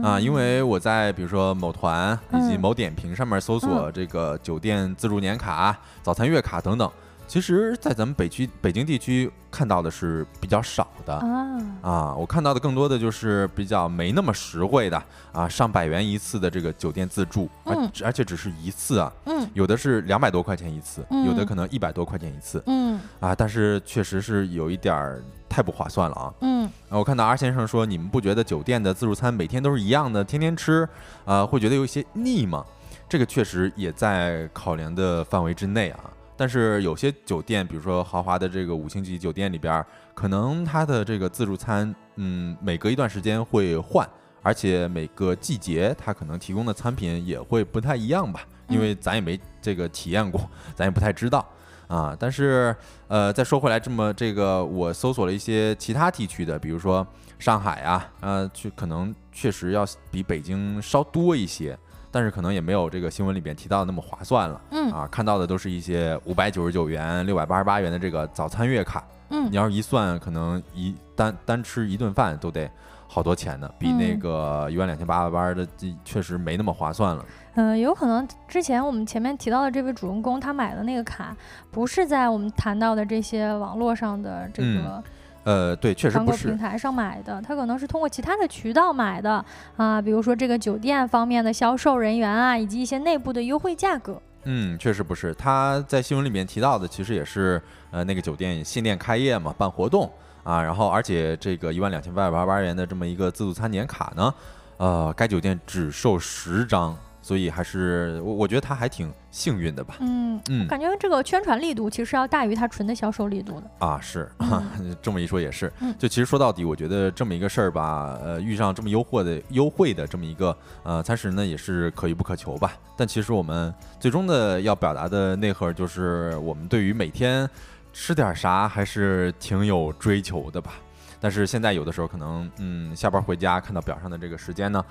[SPEAKER 1] 啊，因为我在比如说某团以及某点评上面搜索这个酒店自助年卡、早餐月卡等等。其实，在咱们北区、北京地区看到的是比较少的啊啊！我看到的更多的就是比较没那么实惠的啊，上百元一次的这个酒店自助，而而且只是一次啊，嗯，有的是两百多块钱一次，有的可能一百多块钱一次，嗯啊，但是确实是有一点儿太不划算了啊，嗯啊，我看到 R 先生说，你们不觉得酒店的自助餐每天都是一样的，天天吃，啊，会觉得有一些腻吗？这个确实也在考量的范围之内啊。但是有些酒店，比如说豪华的这个五星级酒店里边，可能它的这个自助餐，嗯，每隔一段时间会换，而且每个季节它可能提供的餐品也会不太一样吧，因为咱也没这个体验过，咱也不太知道啊。但是，呃，再说回来，这么这个我搜索了一些其他地区的，比如说上海啊，呃，去可能确实要比北京稍多一些。但是可能也没有这个新闻里边提到的那么划算了，嗯啊，看到的都是一些五百九十九元、六百八十八元的这个早餐月卡，嗯，你要是一算，可能一单单吃一顿饭都得好多钱呢，比那个一万两千八百八的确实没那么划算了。
[SPEAKER 2] 嗯，有可能之前我们前面提到的这位主人公他买的那个卡，不是在我们谈到的这些网络上的这个。
[SPEAKER 1] 呃，对，确实不是
[SPEAKER 2] 平台上买的，他可能是通过其他的渠道买的啊，比如说这个酒店方面的销售人员啊，以及一些内部的优惠价格。
[SPEAKER 1] 嗯，确实不是，他在新闻里面提到的，其实也是呃那个酒店新店开业嘛，办活动啊，然后而且这个一万两千八百八十八元的这么一个自助餐年卡呢，呃，该酒店只售十张。所以还是我我觉得他还挺幸运的吧。
[SPEAKER 2] 嗯嗯，感觉这个宣传力度其实要大于他纯的销售力度的。
[SPEAKER 1] 啊，是，<laughs> 这么一说也是。就其实说到底，我觉得这么一个事儿吧，呃，遇上这么优惠的优惠的这么一个呃餐食呢，也是可遇不可求吧。但其实我们最终的要表达的内核就是，我们对于每天吃点啥还是挺有追求的吧。但是现在有的时候可能，嗯，下班回家看到表上的这个时间呢。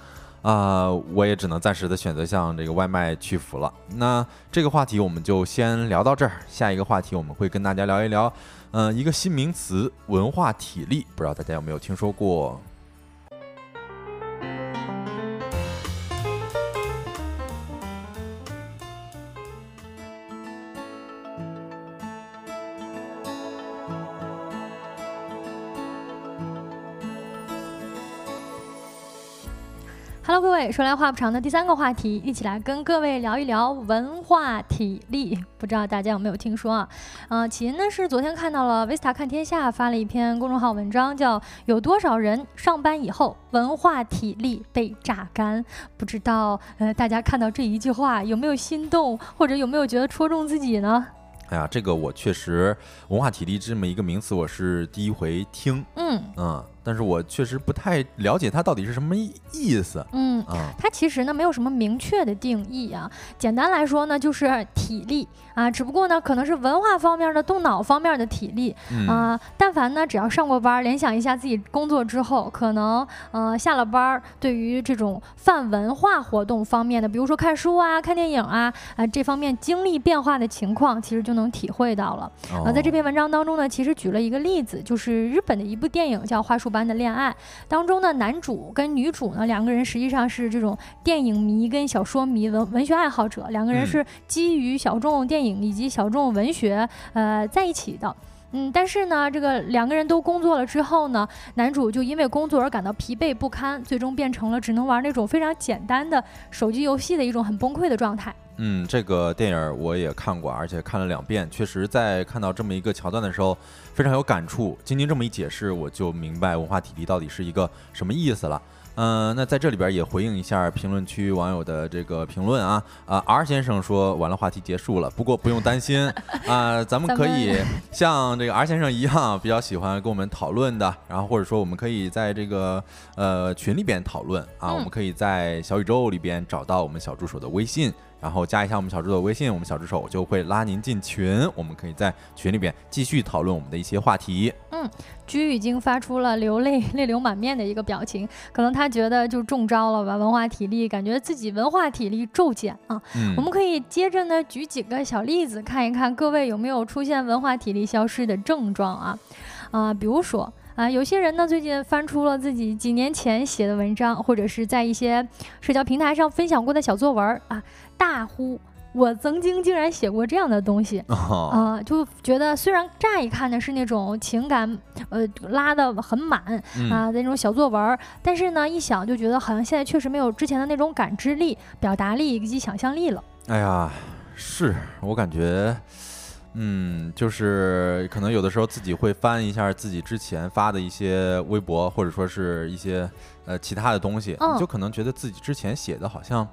[SPEAKER 1] 啊，我也只能暂时的选择向这个外卖屈服了。那这个话题我们就先聊到这儿，下一个话题我们会跟大家聊一聊，嗯，一个新名词——文化体力，不知道大家有没有听说过
[SPEAKER 2] ？Hello，各位，说来话不长的第三个话题，一起来跟各位聊一聊文化体力。不知道大家有没有听说啊？嗯，起因呢是昨天看到了 Vista 看天下发了一篇公众号文章，叫《有多少人上班以后文化体力被榨干》。不知道呃，大家看到这一句话有没有心动，或者有没有觉得戳中自己呢？
[SPEAKER 1] 哎呀，这个我确实文化体力这么一个名词，我是第一回听。
[SPEAKER 2] 嗯
[SPEAKER 1] 嗯。但是我确实不太了解它到底是什么意思。
[SPEAKER 2] 嗯啊，它其实呢没有什么明确的定义啊。简单来说呢，就是体力啊，只不过呢可能是文化方面的、动脑方面的体力啊。但凡呢只要上过班，联想一下自己工作之后，可能呃下了班，对于这种泛文化活动方面的，比如说看书啊、看电影啊啊这方面经历变化的情况，其实就能体会到了。啊，在这篇文章当中呢，其实举了一个例子，就是日本的一部电影叫《花束》。般的恋爱当中呢，男主跟女主呢两个人实际上是这种电影迷跟小说迷文文学爱好者，两个人是基于小众电影以及小众文学呃在一起的。嗯，嗯但是呢，这个两个人都工作了之后呢，男主就因为工作而感到疲惫不堪，最终变成了只能玩那种非常简单的手机游戏的一种很崩溃的状态。
[SPEAKER 1] 嗯，这个电影我也看过，而且看了两遍，确实在看到这么一个桥段的时候非常有感触。晶晶这么一解释，我就明白文化体力到底是一个什么意思了。嗯，那在这里边也回应一下评论区网友的这个评论啊啊，R 先生说完了，话题结束了。不过不用担心 <laughs> 啊，咱们可以像这个 R 先生一样，比较喜欢跟我们讨论的，然后或者说我们可以在这个呃群里边讨论啊，我们可以在小宇宙里边找到我们小助手的微信。然后加一下我们小助手微信，我们小助手就会拉您进群，我们可以在群里边继续讨论我们的一些话题。
[SPEAKER 2] 嗯，居已经发出了流泪、<laughs> 泪流满面的一个表情，可能他觉得就中招了吧，文化体力，感觉自己文化体力骤减啊。嗯，我们可以接着呢举几个小例子，看一看各位有没有出现文化体力消失的症状啊？啊，比如说。啊，有些人呢最近翻出了自己几年前写的文章，或者是在一些社交平台上分享过的小作文啊，大呼我曾经竟然写过这样的东西啊，就觉得虽然乍一看呢是那种情感呃拉的很满啊那种小作文，但是呢一想就觉得好像现在确实没有之前的那种感知力、表达力以及想象力了。
[SPEAKER 1] 哎呀，是我感觉。嗯，就是可能有的时候自己会翻一下自己之前发的一些微博，或者说是一些呃其他的东西，就可能觉得自己之前写的好像。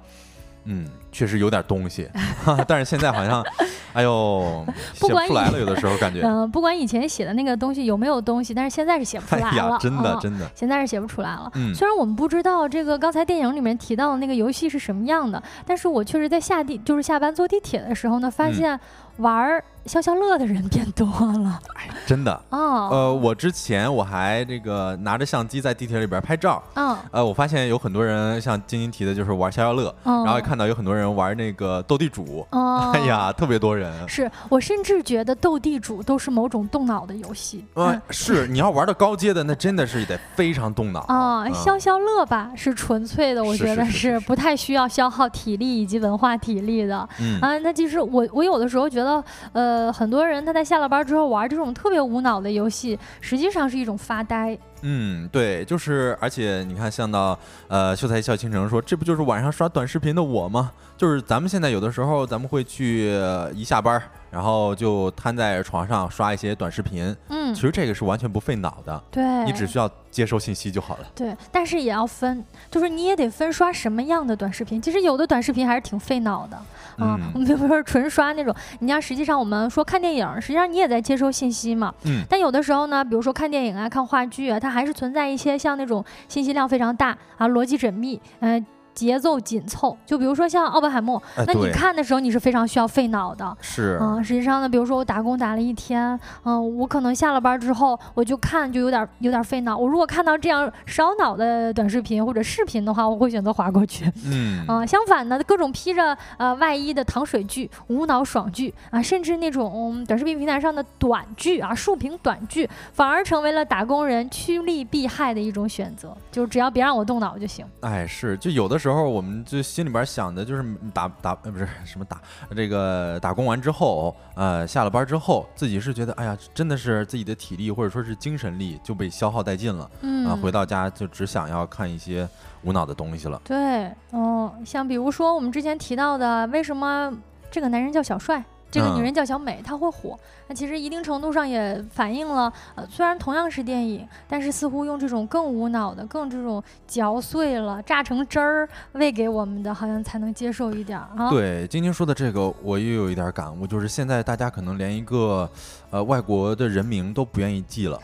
[SPEAKER 1] 嗯，确实有点东西，<laughs> <laughs> 但是现在好像，<laughs> 哎呦，写不出来了。有的时候感觉，
[SPEAKER 2] 嗯，不管以前写的那个东西有没有东西，但是现在是写不出来了。
[SPEAKER 1] 真的，真的，
[SPEAKER 2] 现在是写不出来了。嗯，虽然我们不知道这个刚才电影里面提到的那个游戏是什么样的，但是我确实在下地，就是下班坐地铁的时候呢，发现玩消消乐的人变多了。
[SPEAKER 1] 哎，真的。哦。呃，我之前我还这个拿着相机在地铁里边拍照。嗯。呃，我发现有很多人像晶晶提的，就是玩消消乐，然后。看到有很多人玩那个斗地主，<laughs> 哎呀，特别多人。
[SPEAKER 2] 是我甚至觉得斗地主都是某种动脑的游戏。
[SPEAKER 1] 嗯，是你要玩到高阶的，那真的是得非常动脑
[SPEAKER 2] 啊。消消乐吧是纯粹的，我觉得是不太需要消耗体力以及文化体力的。嗯啊，那其实我我有的时候觉得，呃，呃很多人他在下了班之后玩这种特别无脑的游戏，实际上是一种发呆。
[SPEAKER 1] 嗯，对，就是，而且你看，像到呃，秀才一笑倾城说，这不就是晚上刷短视频的我吗？就是咱们现在有的时候，咱们会去一下班。然后就瘫在床上刷一些短视频，嗯，其实这个是完全不费脑的，
[SPEAKER 2] 对，
[SPEAKER 1] 你只需要接收信息就好了。
[SPEAKER 2] 对，但是也要分，就是你也得分刷什么样的短视频。其实有的短视频还是挺费脑的，啊，我们比如说纯刷那种，你像实际上我们说看电影，实际上你也在接收信息嘛，嗯，但有的时候呢，比如说看电影啊、看话剧啊，它还是存在一些像那种信息量非常大啊、逻辑缜密，嗯。节奏紧凑。就比如说像奥本海默，那你看的时候你是非常需要费脑的。
[SPEAKER 1] 是，
[SPEAKER 2] 嗯，实际上呢，比如说我打工打了一天，嗯，我可能下了班之后我就看就有点有点费脑。我如果看到这样烧脑的短视频或者视频的话，我会选择划过去。
[SPEAKER 1] 嗯，
[SPEAKER 2] 啊，<laughs> 相反呢，各种披着呃外衣的糖水剧、无脑爽剧啊，甚至那种短视频平台上的短剧啊、竖屏短剧，反而成为了打工人趋利避害的一种选择。就是只要别让我动脑就行。
[SPEAKER 1] 哎，是，就有的时候我们就心里边想的就是打打呃不是什么打这个打工完之后，呃下了班之后，自己是觉得哎呀，真的是自己的体力或者说是精神力就被消耗殆尽了。嗯啊，回到家就只想要看一些无脑的东西了。
[SPEAKER 2] 对，嗯，像比如说我们之前提到的，为什么这个男人叫小帅？这个女人叫小美，她会火，那其实一定程度上也反映了，呃，虽然同样是电影，但是似乎用这种更无脑的、更这种嚼碎了、榨成汁儿喂给我们的，好像才能接受一点啊。
[SPEAKER 1] 对，晶晶说的这个，我又有一点感悟，就是现在大家可能连一个。呃，外国的人名都不愿意记了，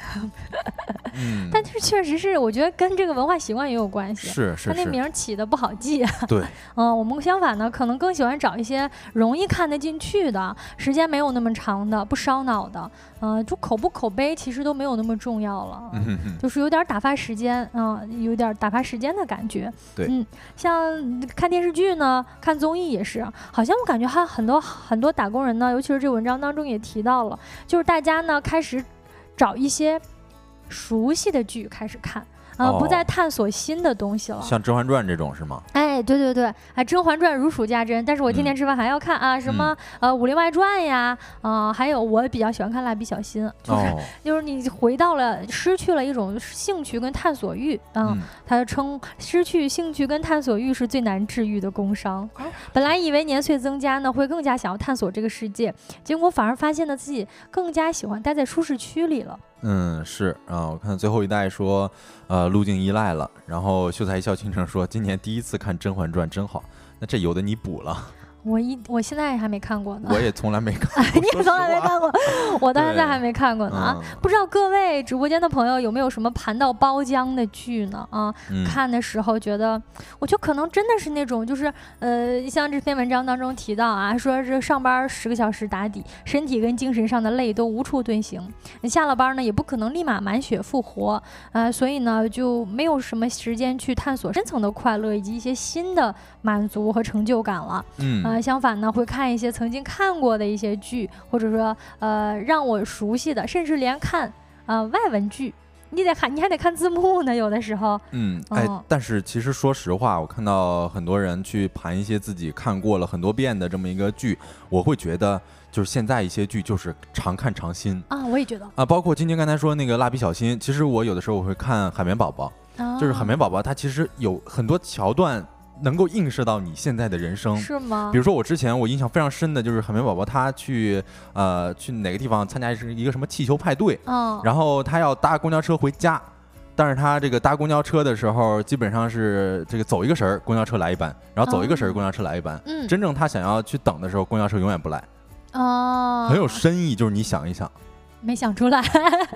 [SPEAKER 1] <laughs> 嗯，
[SPEAKER 2] 但是确实是，我觉得跟这个文化习惯也有关系。
[SPEAKER 1] 是是，
[SPEAKER 2] 他那名起的不好记。
[SPEAKER 1] 对，<laughs>
[SPEAKER 2] 嗯，我们相反呢，可能更喜欢找一些容易看得进去的，时间没有那么长的，不烧脑的。嗯，就口不口碑其实都没有那么重要了，就是有点打发时间，嗯，有点打发时间的感觉。
[SPEAKER 1] 对，
[SPEAKER 2] 嗯，像看电视剧呢，看综艺也是，好像我感觉还很多很多打工人呢，尤其是这文章当中也提到了，就就是大家呢开始找一些熟悉的剧开始看。啊，不再探索新的东西了，
[SPEAKER 1] 像《甄嬛传》这种是吗？
[SPEAKER 2] 哎，对对对，哎，《甄嬛传》如数家珍，但是我天天吃饭还要看啊，什么呃《武林外传》呀，啊，还有我比较喜欢看《蜡笔小新》，就是就是你回到了失去了一种兴趣跟探索欲，嗯，他称失去兴趣跟探索欲是最难治愈的工伤。本来以为年岁增加呢，会更加想要探索这个世界，结果反而发现了自己更加喜欢待在舒适区里了。
[SPEAKER 1] 嗯，是啊，我看最后一代说，呃，路径依赖了。然后秀才一笑倾城说，今年第一次看《甄嬛传》真好。那这有的你补了。
[SPEAKER 2] 我一我现在还没看过呢，<laughs>
[SPEAKER 1] 我也从来没看，
[SPEAKER 2] 你也从来没看过，<laughs> 我到现在还没看过呢啊！不知道各位直播间的朋友有没有什么盘到包浆的剧呢？啊，看的时候觉得，我就可能真的是那种，就是呃，像这篇文章当中提到啊，说是上班十个小时打底，身体跟精神上的累都无处遁形，你下了班呢也不可能立马满血复活啊，所以呢就没有什么时间去探索深层的快乐以及一些新的满足和成就感了，嗯。相反呢，会看一些曾经看过的一些剧，或者说呃让我熟悉的，甚至连看呃外文剧，你得看，你还得看字幕呢。有的时候，
[SPEAKER 1] 嗯，哎，但是其实说实话，我看到很多人去盘一些自己看过了很多遍的这么一个剧，我会觉得就是现在一些剧就是常看常新
[SPEAKER 2] 啊。我也觉得
[SPEAKER 1] 啊，包括晶晶刚才说那个蜡笔小新，其实我有的时候我会看海绵宝宝，就是海绵宝宝，它其实有很多桥段。能够映射到你现在的人生。
[SPEAKER 2] 是吗？
[SPEAKER 1] 比如说我之前我印象非常深的就是海绵宝宝他去呃去哪个地方参加是一个什么气球派对，嗯，然后他要搭公交车回家，但是他这个搭公交车的时候基本上是这个走一个神儿，公交车来一班，然后走一个神儿，公交车来一班，嗯，真正他想要去等的时候，公交车永远不来，
[SPEAKER 2] 哦，
[SPEAKER 1] 很有深意，就是你想一想。
[SPEAKER 2] 没想出来，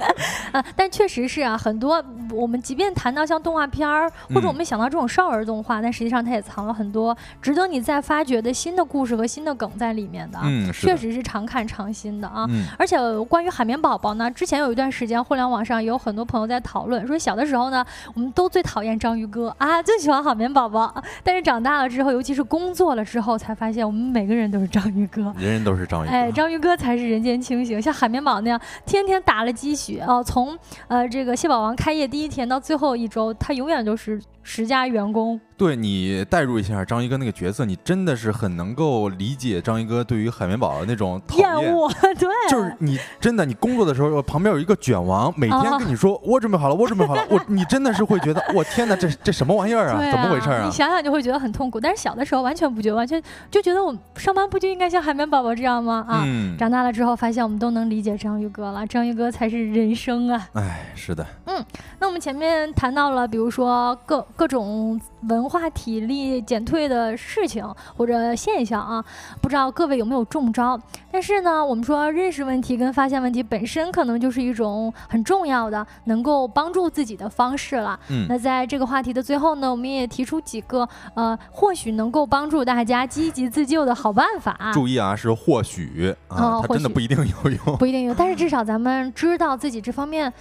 [SPEAKER 2] <laughs> 啊，但确实是啊，很多我们即便谈到像动画片儿，或者我们想到这种少儿动画，但实际上它也藏了很多值得你再发掘的新的故事和新的梗在里面的。
[SPEAKER 1] 嗯，
[SPEAKER 2] 确实是常看常新的啊。嗯。而且关于海绵宝宝呢，之前有一段时间，互联网上也有很多朋友在讨论，说小的时候呢，我们都最讨厌章鱼哥啊，最喜欢海绵宝宝。但是长大了之后，尤其是工作了之后，才发现我们每个人都是章鱼哥，
[SPEAKER 1] 人人都是章鱼。
[SPEAKER 2] 哎，章鱼哥才是人间清醒，像海绵宝那样。天天打了鸡血哦，从呃这个蟹堡王开业第一天到最后一周，他永远都是十佳员工。
[SPEAKER 1] 对你代入一下章鱼哥那个角色，你真的是很能够理解章鱼哥对于海绵宝宝那种
[SPEAKER 2] 厌恶。<laughs> 对，
[SPEAKER 1] 就是你真的，你工作的时候旁边有一个卷王，每天跟你说我准备好了，我准备好了，我你真的是会觉得我天哪，这这什么玩意儿啊？怎么回事啊？
[SPEAKER 2] 你想想就会觉得很痛苦。但是小的时候完全不觉得，完全就觉得我们上班不就应该像海绵宝宝这样吗？啊，长大了之后发现我们都能理解章鱼哥了，章鱼哥才是人生啊！
[SPEAKER 1] 哎，是的。
[SPEAKER 2] 嗯，那我们前面谈到了，比如说各各种文化体力减退的事情或者现象啊，不知道各位有没有中招？但是呢，我们说认识问题跟发现问题本身可能就是一种很重要的能够帮助自己的方式了。嗯，那在这个话题的最后呢，我们也提出几个呃，或许能够帮助大家积极自救的好办法。
[SPEAKER 1] 注意啊，是或许啊，它真的不一定有用，
[SPEAKER 2] 不一定有，但是至少 <laughs> 咱们知道自己这方面，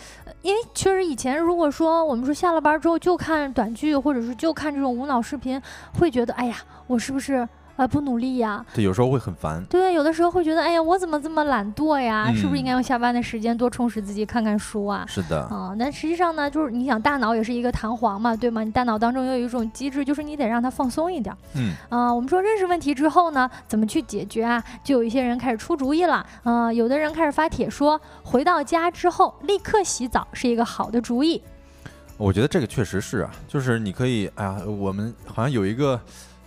[SPEAKER 2] 因为确实以前如果说我们说下了班之后就看短剧，或者是就看这种无脑视频，会觉得哎呀，我是不是？啊，不努力呀？
[SPEAKER 1] 对，有时候会很烦。
[SPEAKER 2] 对，有的时候会觉得，哎呀，我怎么这么懒惰呀？是不是应该用下班的时间多充实自己，看看书啊？
[SPEAKER 1] 是的。
[SPEAKER 2] 啊，那实际上呢，就是你想，大脑也是一个弹簧嘛，对吗？你大脑当中有一种机制，就是你得让它放松一点。嗯。啊，我们说认识问题之后呢，怎么去解决啊？就有一些人开始出主意了。嗯，有的人开始发帖说，回到家之后立刻洗澡是一个好的主意。
[SPEAKER 1] 我觉得这个确实是啊，就是你可以，哎呀，我们好像有一个。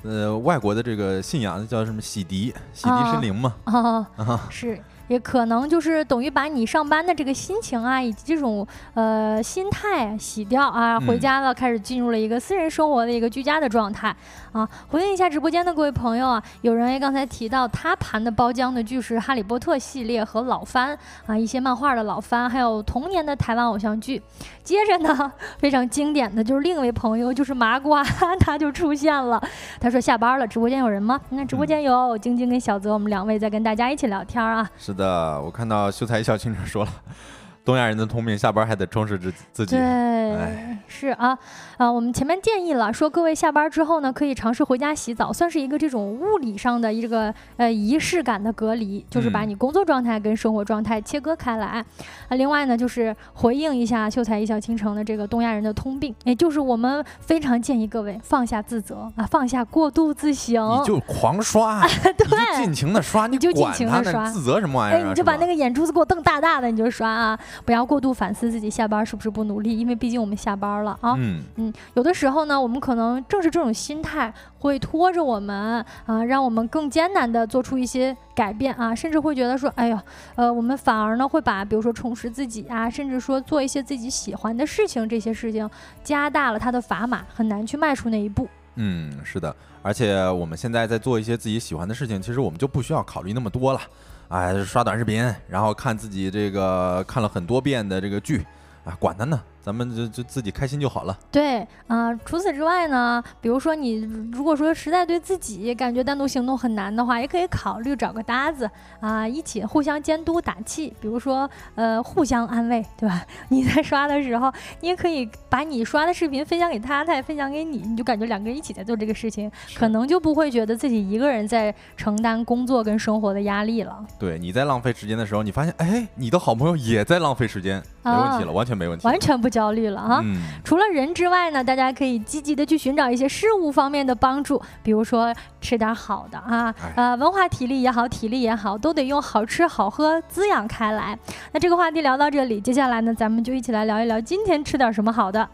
[SPEAKER 1] 呃，外国的这个信仰叫什么？洗涤，洗涤神灵嘛。
[SPEAKER 2] 啊，是。也可能就是等于把你上班的这个心情啊，以及这种呃心态洗掉啊，回家了开始进入了一个私人生活的一个居家的状态啊。回应一下直播间的各位朋友啊，有人刚才提到他盘的包浆的剧是《哈利波特》系列和老番啊，一些漫画的老番，还有童年的台湾偶像剧。接着呢，<laughs> 非常经典的就是另一位朋友就是麻瓜，<laughs> 他就出现了。他说下班了，直播间有人吗？你看直播间有晶晶跟小泽，我们两位在跟大家一起聊天啊。
[SPEAKER 1] 是的。我看到秀才一笑倾城说了。<laughs> 东亚人的通病，下班还得充实自自己。
[SPEAKER 2] 对，是啊，啊，我们前面建议了，说各位下班之后呢，可以尝试回家洗澡，算是一个这种物理上的一个呃仪式感的隔离，就是把你工作状态跟生活状态切割开来。啊，另外呢，就是回应一下秀才一笑倾城的这个东亚人的通病，也就是我们非常建议各位放下自责啊，放下过度自省，
[SPEAKER 1] 你就狂刷，<laughs>
[SPEAKER 2] 对，
[SPEAKER 1] 尽情的刷，
[SPEAKER 2] 你就尽情的刷，
[SPEAKER 1] 自责什么玩意儿？
[SPEAKER 2] 哎，你就把那个眼珠子给我瞪大大的，你就刷啊。不要过度反思自己下班是不是不努力，因为毕竟我们下班了啊。嗯嗯，有的时候呢，我们可能正是这种心态会拖着我们啊，让我们更艰难的做出一些改变啊，甚至会觉得说，哎呀，呃，我们反而呢会把比如说充实自己啊，甚至说做一些自己喜欢的事情，这些事情加大了它的砝码，很难去迈出那一步。
[SPEAKER 1] 嗯，是的，而且我们现在在做一些自己喜欢的事情，其实我们就不需要考虑那么多了。哎，刷短视频，然后看自己这个看了很多遍的这个剧，啊，管他呢。咱们就就自己开心就好了。
[SPEAKER 2] 对，啊，除此之外呢，比如说你如果说实在对自己感觉单独行动很难的话，也可以考虑找个搭子啊，一起互相监督打气。比如说，呃，互相安慰，对吧？你在刷的时候，你也可以把你刷的视频分享给他，他也分享给你，你就感觉两个人一起在做这个事情，可能就不会觉得自己一个人在承担工作跟生活的压力了。
[SPEAKER 1] 对，你在浪费时间的时候，你发现，哎，你的好朋友也在浪费时间，没问题了，完全没问题，
[SPEAKER 2] 完全不。焦虑了哈，除了人之外呢，大家可以积极的去寻找一些事物方面的帮助，比如说吃点好的啊，呃，文化体力也好，体力也好，都得用好吃好喝滋养开来。那这个话题聊到这里，接下来呢，咱们就一起来聊一聊今天吃点什么好的。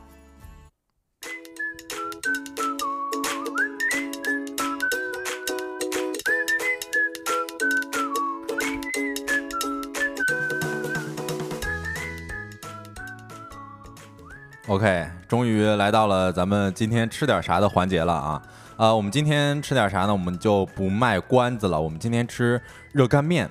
[SPEAKER 1] OK，终于来到了咱们今天吃点啥的环节了啊！啊，我们今天吃点啥呢？我们就不卖关子了。我们今天吃热干面。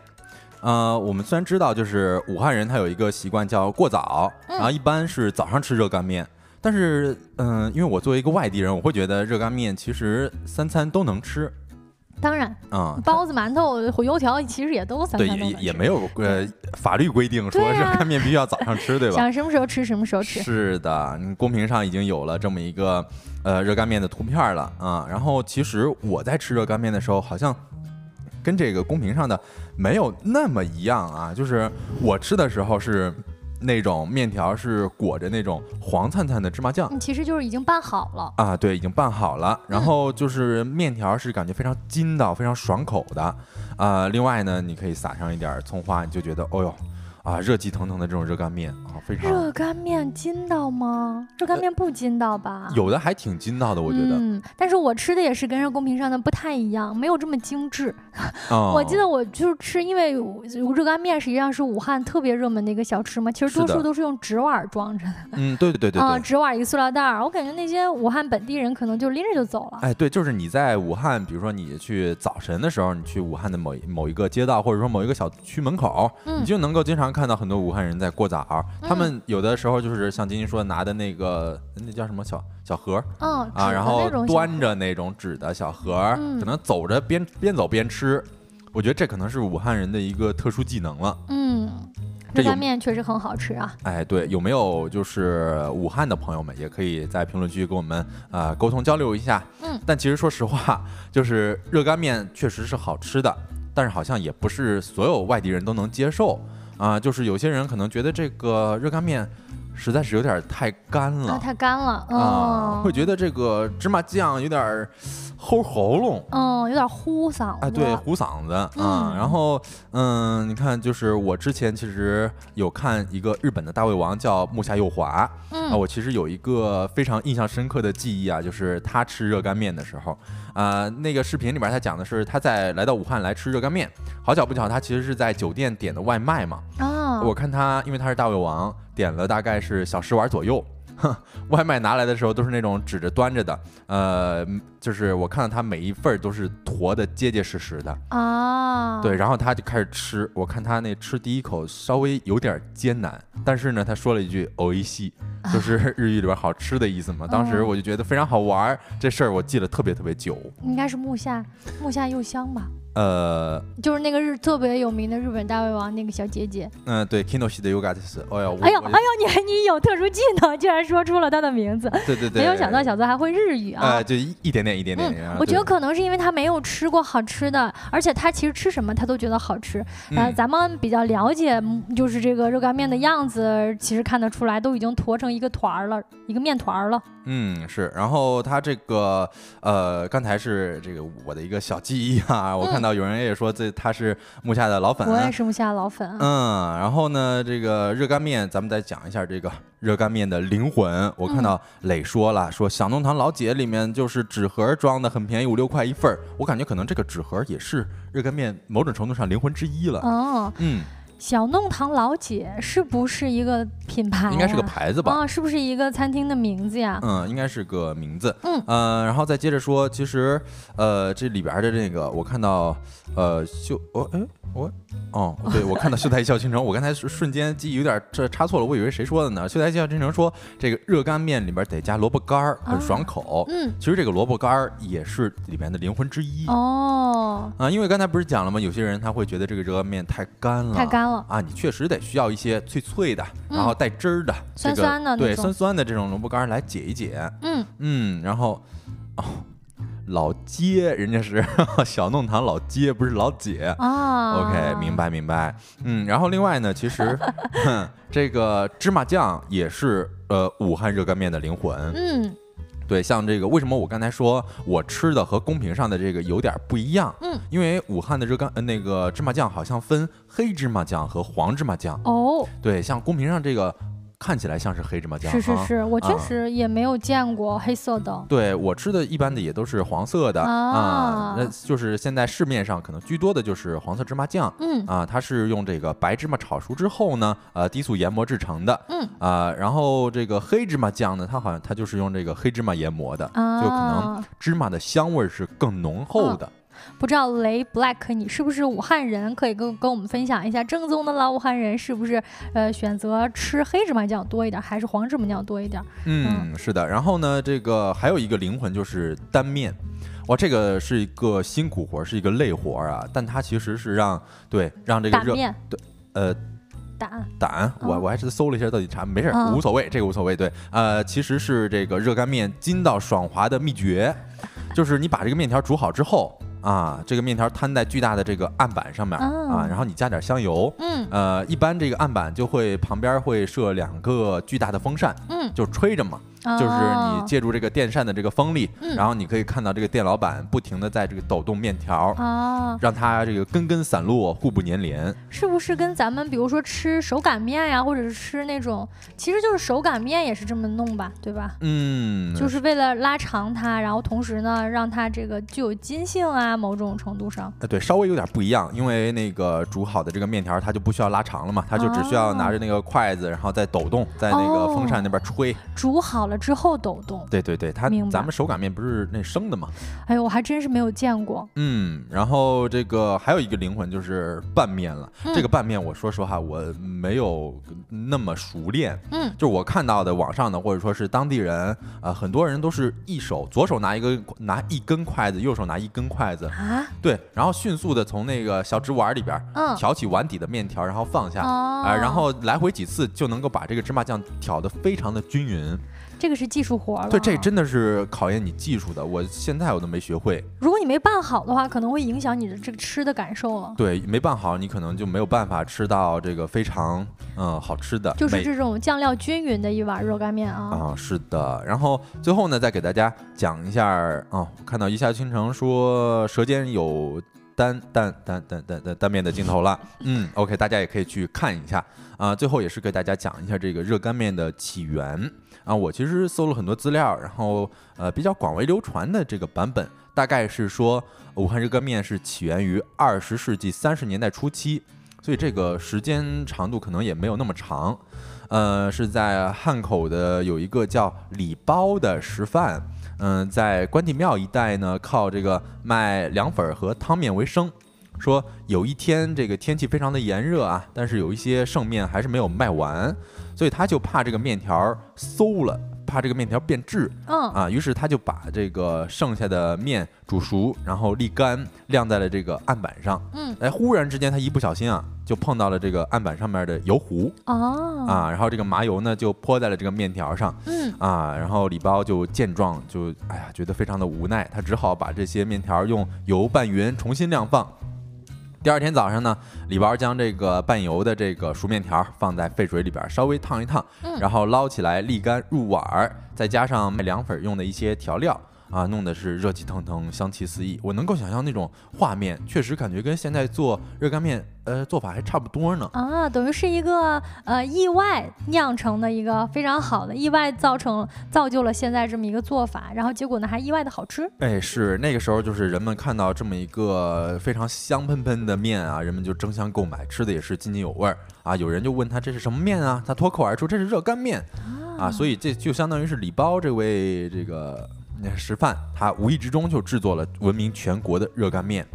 [SPEAKER 1] 呃，我们虽然知道就是武汉人他有一个习惯叫过早，然后一般是早上吃热干面。但是，嗯，因为我作为一个外地人，我会觉得热干面其实三餐都能吃。
[SPEAKER 2] 当然，嗯，包子、馒头、火油条其实也都三餐
[SPEAKER 1] 对，也也没有呃法律规定说热干面必须要早上吃，对吧？
[SPEAKER 2] 想什么时候吃什么时候吃。
[SPEAKER 1] 是的，公屏上已经有了这么一个呃热干面的图片了啊。然后其实我在吃热干面的时候，好像跟这个公屏上的没有那么一样啊。就是我吃的时候是。那种面条是裹着那种黄灿灿的芝麻酱，
[SPEAKER 2] 其实就是已经拌好了
[SPEAKER 1] 啊，对，已经拌好了。然后就是面条是感觉非常筋道、非常爽口的啊。另外呢，你可以撒上一点葱花，你就觉得，哦哟，啊，热气腾腾的这种热干面啊，非常
[SPEAKER 2] 热干面筋道吗？热干面不筋道吧？
[SPEAKER 1] 有的还挺筋道的，我觉得。
[SPEAKER 2] 嗯，但是我吃的也是跟上公屏上的不太一样，没有这么精致。<laughs>
[SPEAKER 1] 哦
[SPEAKER 2] 我记得我就是吃，因为热干面实际上是武汉特别热门的一个小吃嘛，其实多数都是用纸碗装着的，
[SPEAKER 1] 嗯，对对对对
[SPEAKER 2] 啊，
[SPEAKER 1] 对。
[SPEAKER 2] 纸碗一个塑料袋儿。我感觉那些武汉本地人可能就拎着就走了。
[SPEAKER 1] 哎，对，就是你在武汉，比如说你去早晨的时候，你去武汉的某一某一个街道，或者说某一个小区门口，
[SPEAKER 2] 嗯
[SPEAKER 1] 你就能够经常看到很多武汉人在过早。他们有的时候就是像晶晶说拿的那个那叫什么小小盒儿
[SPEAKER 2] 嗯，
[SPEAKER 1] 啊，然后端着那种纸的小盒儿，
[SPEAKER 2] 嗯
[SPEAKER 1] 可能走着边边走边吃。我觉得这可能是武汉人的一个特殊技能了。
[SPEAKER 2] 嗯，热干面确实很好吃啊。
[SPEAKER 1] 哎，对，有没有就是武汉的朋友们，也可以在评论区跟我们啊、呃沟通交流一下。
[SPEAKER 2] 嗯，
[SPEAKER 1] 但其实说实话，就是热干面确实是好吃的，但是好像也不是所有外地人都能接受啊、就是有些人可能觉得这个热干面实在是有点太干了。
[SPEAKER 2] 啊，太干了，
[SPEAKER 1] 啊、
[SPEAKER 2] 嗯，
[SPEAKER 1] 会觉得这个芝麻酱有点儿齁喉咙。
[SPEAKER 2] 嗯，有点糊嗓子。
[SPEAKER 1] 哎，对，糊嗓子。啊、
[SPEAKER 2] 嗯。
[SPEAKER 1] 然后，嗯，你看，就是我之前其实有看一个日本的大胃王叫木下佑华，啊，
[SPEAKER 2] 嗯，
[SPEAKER 1] 我其实有一个非常印象深刻的记忆啊，就是他吃热干面的时候，啊、那个视频里边他讲的是他在来到武汉来吃热干面，好巧不巧，他其实是在酒店点的外卖嘛，
[SPEAKER 2] 啊，
[SPEAKER 1] 我看他因为他是大胃王，点了大概是小十碗左右。哼，外卖拿来的时候都是那种指着端着的，呃，就是我看到他每一份儿都是坨的结结实实的，
[SPEAKER 2] 啊，
[SPEAKER 1] 对，，然后他就开始吃，我看他那吃第一口稍微有点艰难，但是呢，他说了一句“おいしい”，就是日语里边好吃的意思嘛。当时我就觉得非常好玩儿，这事儿我记了特别特别久。
[SPEAKER 2] 应该是木下木下佑香吧，
[SPEAKER 1] 呃，
[SPEAKER 2] 就是那个日特别有名的日本大胃王那个小姐姐。
[SPEAKER 1] 嗯、对，Kinoshi 的 Yoga 就是，哎呀，我
[SPEAKER 2] 哎呦，
[SPEAKER 1] 我
[SPEAKER 2] 哎呦，你还你有特殊技能，居然说出了她的名字，
[SPEAKER 1] 对对对，
[SPEAKER 2] 没有想到小泽还会日语啊
[SPEAKER 1] 呃，。就一一点点 一点点。
[SPEAKER 2] 我觉得可能是因为他没有吃过好吃的，而且他其实吃什么他都觉得好吃。呃，
[SPEAKER 1] 嗯
[SPEAKER 2] 咱们比较了解，嗯就是这个热干面的样子，其实看得出来，都已经坨成一个团儿了，一个面团儿了。
[SPEAKER 1] 嗯，是，然后他这个呃，刚才是这个我的一个小记忆啊，我看
[SPEAKER 2] 嗯
[SPEAKER 1] 到有人也说这他是木下的老粉，
[SPEAKER 2] 我也是木下的老粉啊。
[SPEAKER 1] 嗯，然后呢，这个热干面，咱们再讲一下这个热干面的灵魂。我看到磊说了，说小弄堂老姐里面就是纸盒装的，很便宜，五六块一份儿。我感觉可能这个纸盒也是热干面某种程度上灵魂之一了。
[SPEAKER 2] 哦，
[SPEAKER 1] 嗯，
[SPEAKER 2] 小弄堂老姐是不是一个品牌、啊？
[SPEAKER 1] 应该是个牌子吧？
[SPEAKER 2] 啊，是不是一个餐厅的名字呀？
[SPEAKER 1] 嗯，应该是个名字。
[SPEAKER 2] 嗯
[SPEAKER 1] 呃，然后再接着说，其实呃这里边的这个，我看到呃秀，我哎我哦对，我看到秀才一笑倾城，我刚才瞬瞬间记忆有点这差错了，我以为谁说的呢？秀才一笑倾城说这个热干面里边得加萝卜干儿，很爽口。
[SPEAKER 2] 嗯，
[SPEAKER 1] 其实这个萝卜干儿也是里面的灵魂之一。
[SPEAKER 2] 哦，
[SPEAKER 1] 啊，因为刚才不是讲了吗？有些人他会觉得这个热干面太干了，
[SPEAKER 2] 太干了。
[SPEAKER 1] 啊，你确实得需要一些脆脆的，
[SPEAKER 2] 嗯
[SPEAKER 1] 然后带汁儿的，这个
[SPEAKER 2] 酸酸的
[SPEAKER 1] 对，酸酸的这种萝卜干儿来解一解。
[SPEAKER 2] 嗯，
[SPEAKER 1] 嗯，然后哦，老街人家是 <laughs> 小弄堂老街，不是老姐。
[SPEAKER 2] 啊
[SPEAKER 1] OK，明。白明白。嗯，然后另外呢，其实 <laughs> 哼这个芝麻酱也是呃武汉热干面的灵魂。
[SPEAKER 2] 嗯
[SPEAKER 1] 对，像这个为什么我刚才说我吃的和公屏上的这个有点不一样？
[SPEAKER 2] 嗯，
[SPEAKER 1] 因为武汉的热干呃那个芝麻酱好像分黑芝麻酱和黄芝麻酱。
[SPEAKER 2] 哦，
[SPEAKER 1] 对，像公屏上这个看起来像是黑芝麻酱，哈
[SPEAKER 2] 是是是，我确
[SPEAKER 1] 啊。
[SPEAKER 2] 实也没有见过黑色的。
[SPEAKER 1] 对我吃的一般的也都是黄色的。
[SPEAKER 2] 啊
[SPEAKER 1] 那就是现在市面上可能居多的就是黄色芝麻酱。
[SPEAKER 2] 嗯。
[SPEAKER 1] 啊，它是用这个白芝麻炒熟之后呢，呃，低速研磨制成的。
[SPEAKER 2] 嗯。
[SPEAKER 1] 啊，然后这个黑芝麻酱呢，它好像它就是用这个黑芝麻研磨的，
[SPEAKER 2] 啊，
[SPEAKER 1] 就可能芝麻的香味儿是更浓厚的。
[SPEAKER 2] 不知道雷 Black 你是不是武汉人？可以跟跟我们分享一下，正宗的老武汉人是不是呃选择吃黑芝麻酱多一点，还是黄芝麻酱多一点？
[SPEAKER 1] 嗯，是的。然后呢，这个还有一个灵魂就是单面。哇，这个是一个辛苦活儿，是一个累活儿啊，但它其实是让对让这个热
[SPEAKER 2] 打面
[SPEAKER 1] 呃
[SPEAKER 2] 胆
[SPEAKER 1] 胆，我
[SPEAKER 2] 哦
[SPEAKER 1] 我还是搜了一下到底查，没事无所谓，这个无所谓。对，呃，其实是这个热干面筋道爽滑的秘诀，就是你把这个面条煮好之后啊，这个面条摊在巨大的这个案板上面
[SPEAKER 2] 哦
[SPEAKER 1] 啊，然后你加点香油。
[SPEAKER 2] 嗯
[SPEAKER 1] 呃，一般这个案板就会旁边会设两个巨大的风扇，
[SPEAKER 2] 嗯
[SPEAKER 1] 就吹着嘛就是你借助这个电扇的这个风力，然后你可以看到这个店老板不停的在这个抖动面条啊，让它这个根根散落，互不粘连。
[SPEAKER 2] 是不是跟咱们比如说吃手擀面呀，或者是吃那种，其实就是手擀面也是这么弄吧，对吧？
[SPEAKER 1] 嗯，
[SPEAKER 2] 就是为了拉长它，然后同时呢，让它这个具有筋性啊，某种程度上。
[SPEAKER 1] 呃，对，稍微有点不一样，因为那个煮好的这个面条，它就不需要拉长了嘛，它就只需要拿着那个筷子，然后再抖动，在那个风扇那边吹。
[SPEAKER 2] 煮好了之后抖动。
[SPEAKER 1] 对对对，它咱们手擀面不是那生的吗？
[SPEAKER 2] 哎呦，我还真是没有见过。
[SPEAKER 1] 嗯，然后这个还有一个灵魂就是拌面了。这个拌面，我说实话，我没有那么熟练。嗯，就是我看到的网上的，或者说是当地人，啊，很多人都是一手左手拿一个拿一根筷子，右手拿一根筷子啊。对，然后迅速的从那个小纸碗里边，嗯，挑起碗底的面条，然后放下，啊，然后来回几次就能够把这个芝麻酱挑得非常的均匀。
[SPEAKER 2] 这个是技术活了，
[SPEAKER 1] 对，这真的是考验你技术的。我现在我都没学会。
[SPEAKER 2] 如果你没拌好的话，可能会影响你的这个吃的感受了。
[SPEAKER 1] 对，没拌好，你可能就没有办法吃到这个非常嗯好吃的，
[SPEAKER 2] 就是这种酱料均匀的一碗热干面啊。
[SPEAKER 1] 啊，是的。然后最后呢，再给大家讲一下啊，看到一下倾城说舌尖有单单单单单单面的镜头了。嗯，OK，大家也可以去看一下啊。最后也是给大家讲一下这个热干面的起源。啊，我其实搜了很多资料，然后呃比较广为流传的这个版本，大概是说武汉热干面是起源于二十世纪三十年代初期，所以这个时间长度可能也没有那么长。呃，是在汉口的有一个叫李包的食饭，嗯，在关帝庙一带呢，靠这个卖凉粉和汤面为生。说有一天这个天气非常的炎热啊，但是有一些剩面还是没有卖完。所以他就怕这个面条馊了，怕这个面条变质，嗯。啊，于是他就把这个剩下的面煮熟，然后沥干，晾在了这个案板上，嗯，哎，忽然之间他一不小心啊，就碰到了这个案板上面的油壶，哦，啊，然后这个麻油呢就泼在了这个面条上，嗯。啊，然后李包就见状就哎呀觉得非常的无奈，他只好把这些面条用油拌匀，重新晾放。第二天早上呢，李包将这个拌油的这个熟面条放在沸水里边稍微烫一烫，然后捞起来沥干入碗儿，再加上卖凉粉用的一些调料。啊，弄得是热气腾腾，香气四溢。我能够想象那种画面，确实感觉跟现在做热干面，呃，做法还差不多呢。
[SPEAKER 2] 啊，等于是一个呃意外酿成的一个非常好的意外，造成造就了现在这么一个做法，然后结果呢还意外的好吃。
[SPEAKER 1] 哎，是那个时候就是人们看到这么一个非常香喷喷的面啊，人们就争相购买，吃的也是津津有味儿啊。有人就问他这是什么面啊，他脱口而出这是热干面啊，所以这就相当于是李包这位这个。食饭，他无意之中就制作了闻名全国的热干面。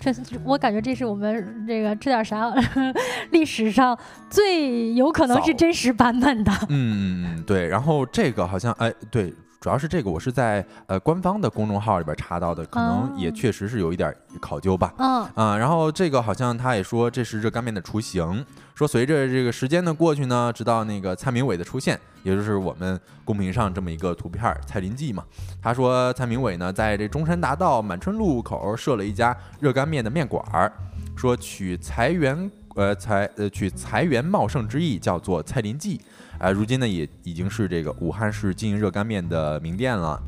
[SPEAKER 2] 这我感觉这是我们这个吃点啥 <laughs> 历史上最有可能是真实版本的。
[SPEAKER 1] 嗯，对。然后这个好像哎，对。主要是这个，我是在呃官方的公众号里边查到的，可能也确实是有一点考究吧。嗯啊，然后这个好像他也说这是热干面的雏形，说随着这个时间的过去呢，直到那个蔡明伟的出现，也就是我们公屏上这么一个图片蔡林记嘛。他说蔡明伟呢在这中山大道满春路口设了一家热干面的面馆儿，说取财源呃财呃取财源茂盛之意，叫做蔡林记。哎，如今呢也已经是这个武汉市经营热干面的名店了，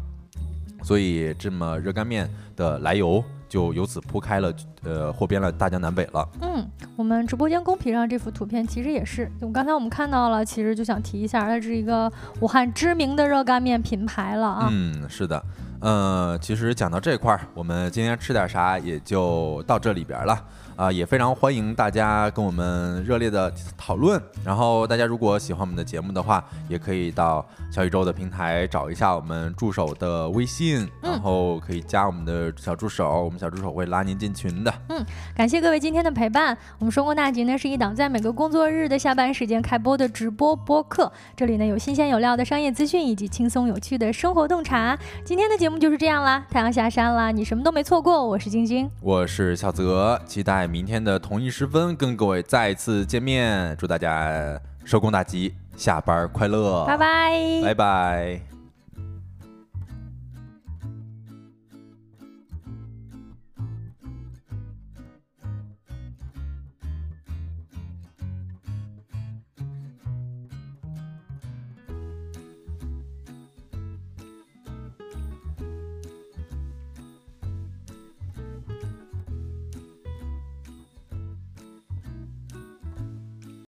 [SPEAKER 1] 所以这么热干面的来由就由此铺开了，呃，货遍了大江南北了。
[SPEAKER 2] 嗯，我们直播间公屏上这幅图片其实也是，我刚才我们看到了，其实就想提一下，它是一个武汉知名的热干面品牌了啊。
[SPEAKER 1] 嗯，是的，呃，其实讲到这块儿，我们今天吃点啥也就到这里边了。啊，也非常欢迎大家跟我们热烈的讨论。然后大家如果喜欢我们的节目的话，也可以到小宇宙的平台找一下我们助手的微信，然后可以加我们的小助手，我们小助手会拉您进群的。
[SPEAKER 2] 嗯，感谢各位今天的陪伴。我们双工大局呢是一档在每个工作日的下班时间开播的直播播客，这里呢有新鲜有料的商业资讯以及轻松有趣的生活洞察。今天的节目就是这样啦，太阳下山啦，你什么都没错过。我是晶晶，
[SPEAKER 1] 我是小泽，期待。明天的同一时分跟各位再次见面，祝大家收工大吉，下班快乐，
[SPEAKER 2] 拜拜，
[SPEAKER 1] 拜拜。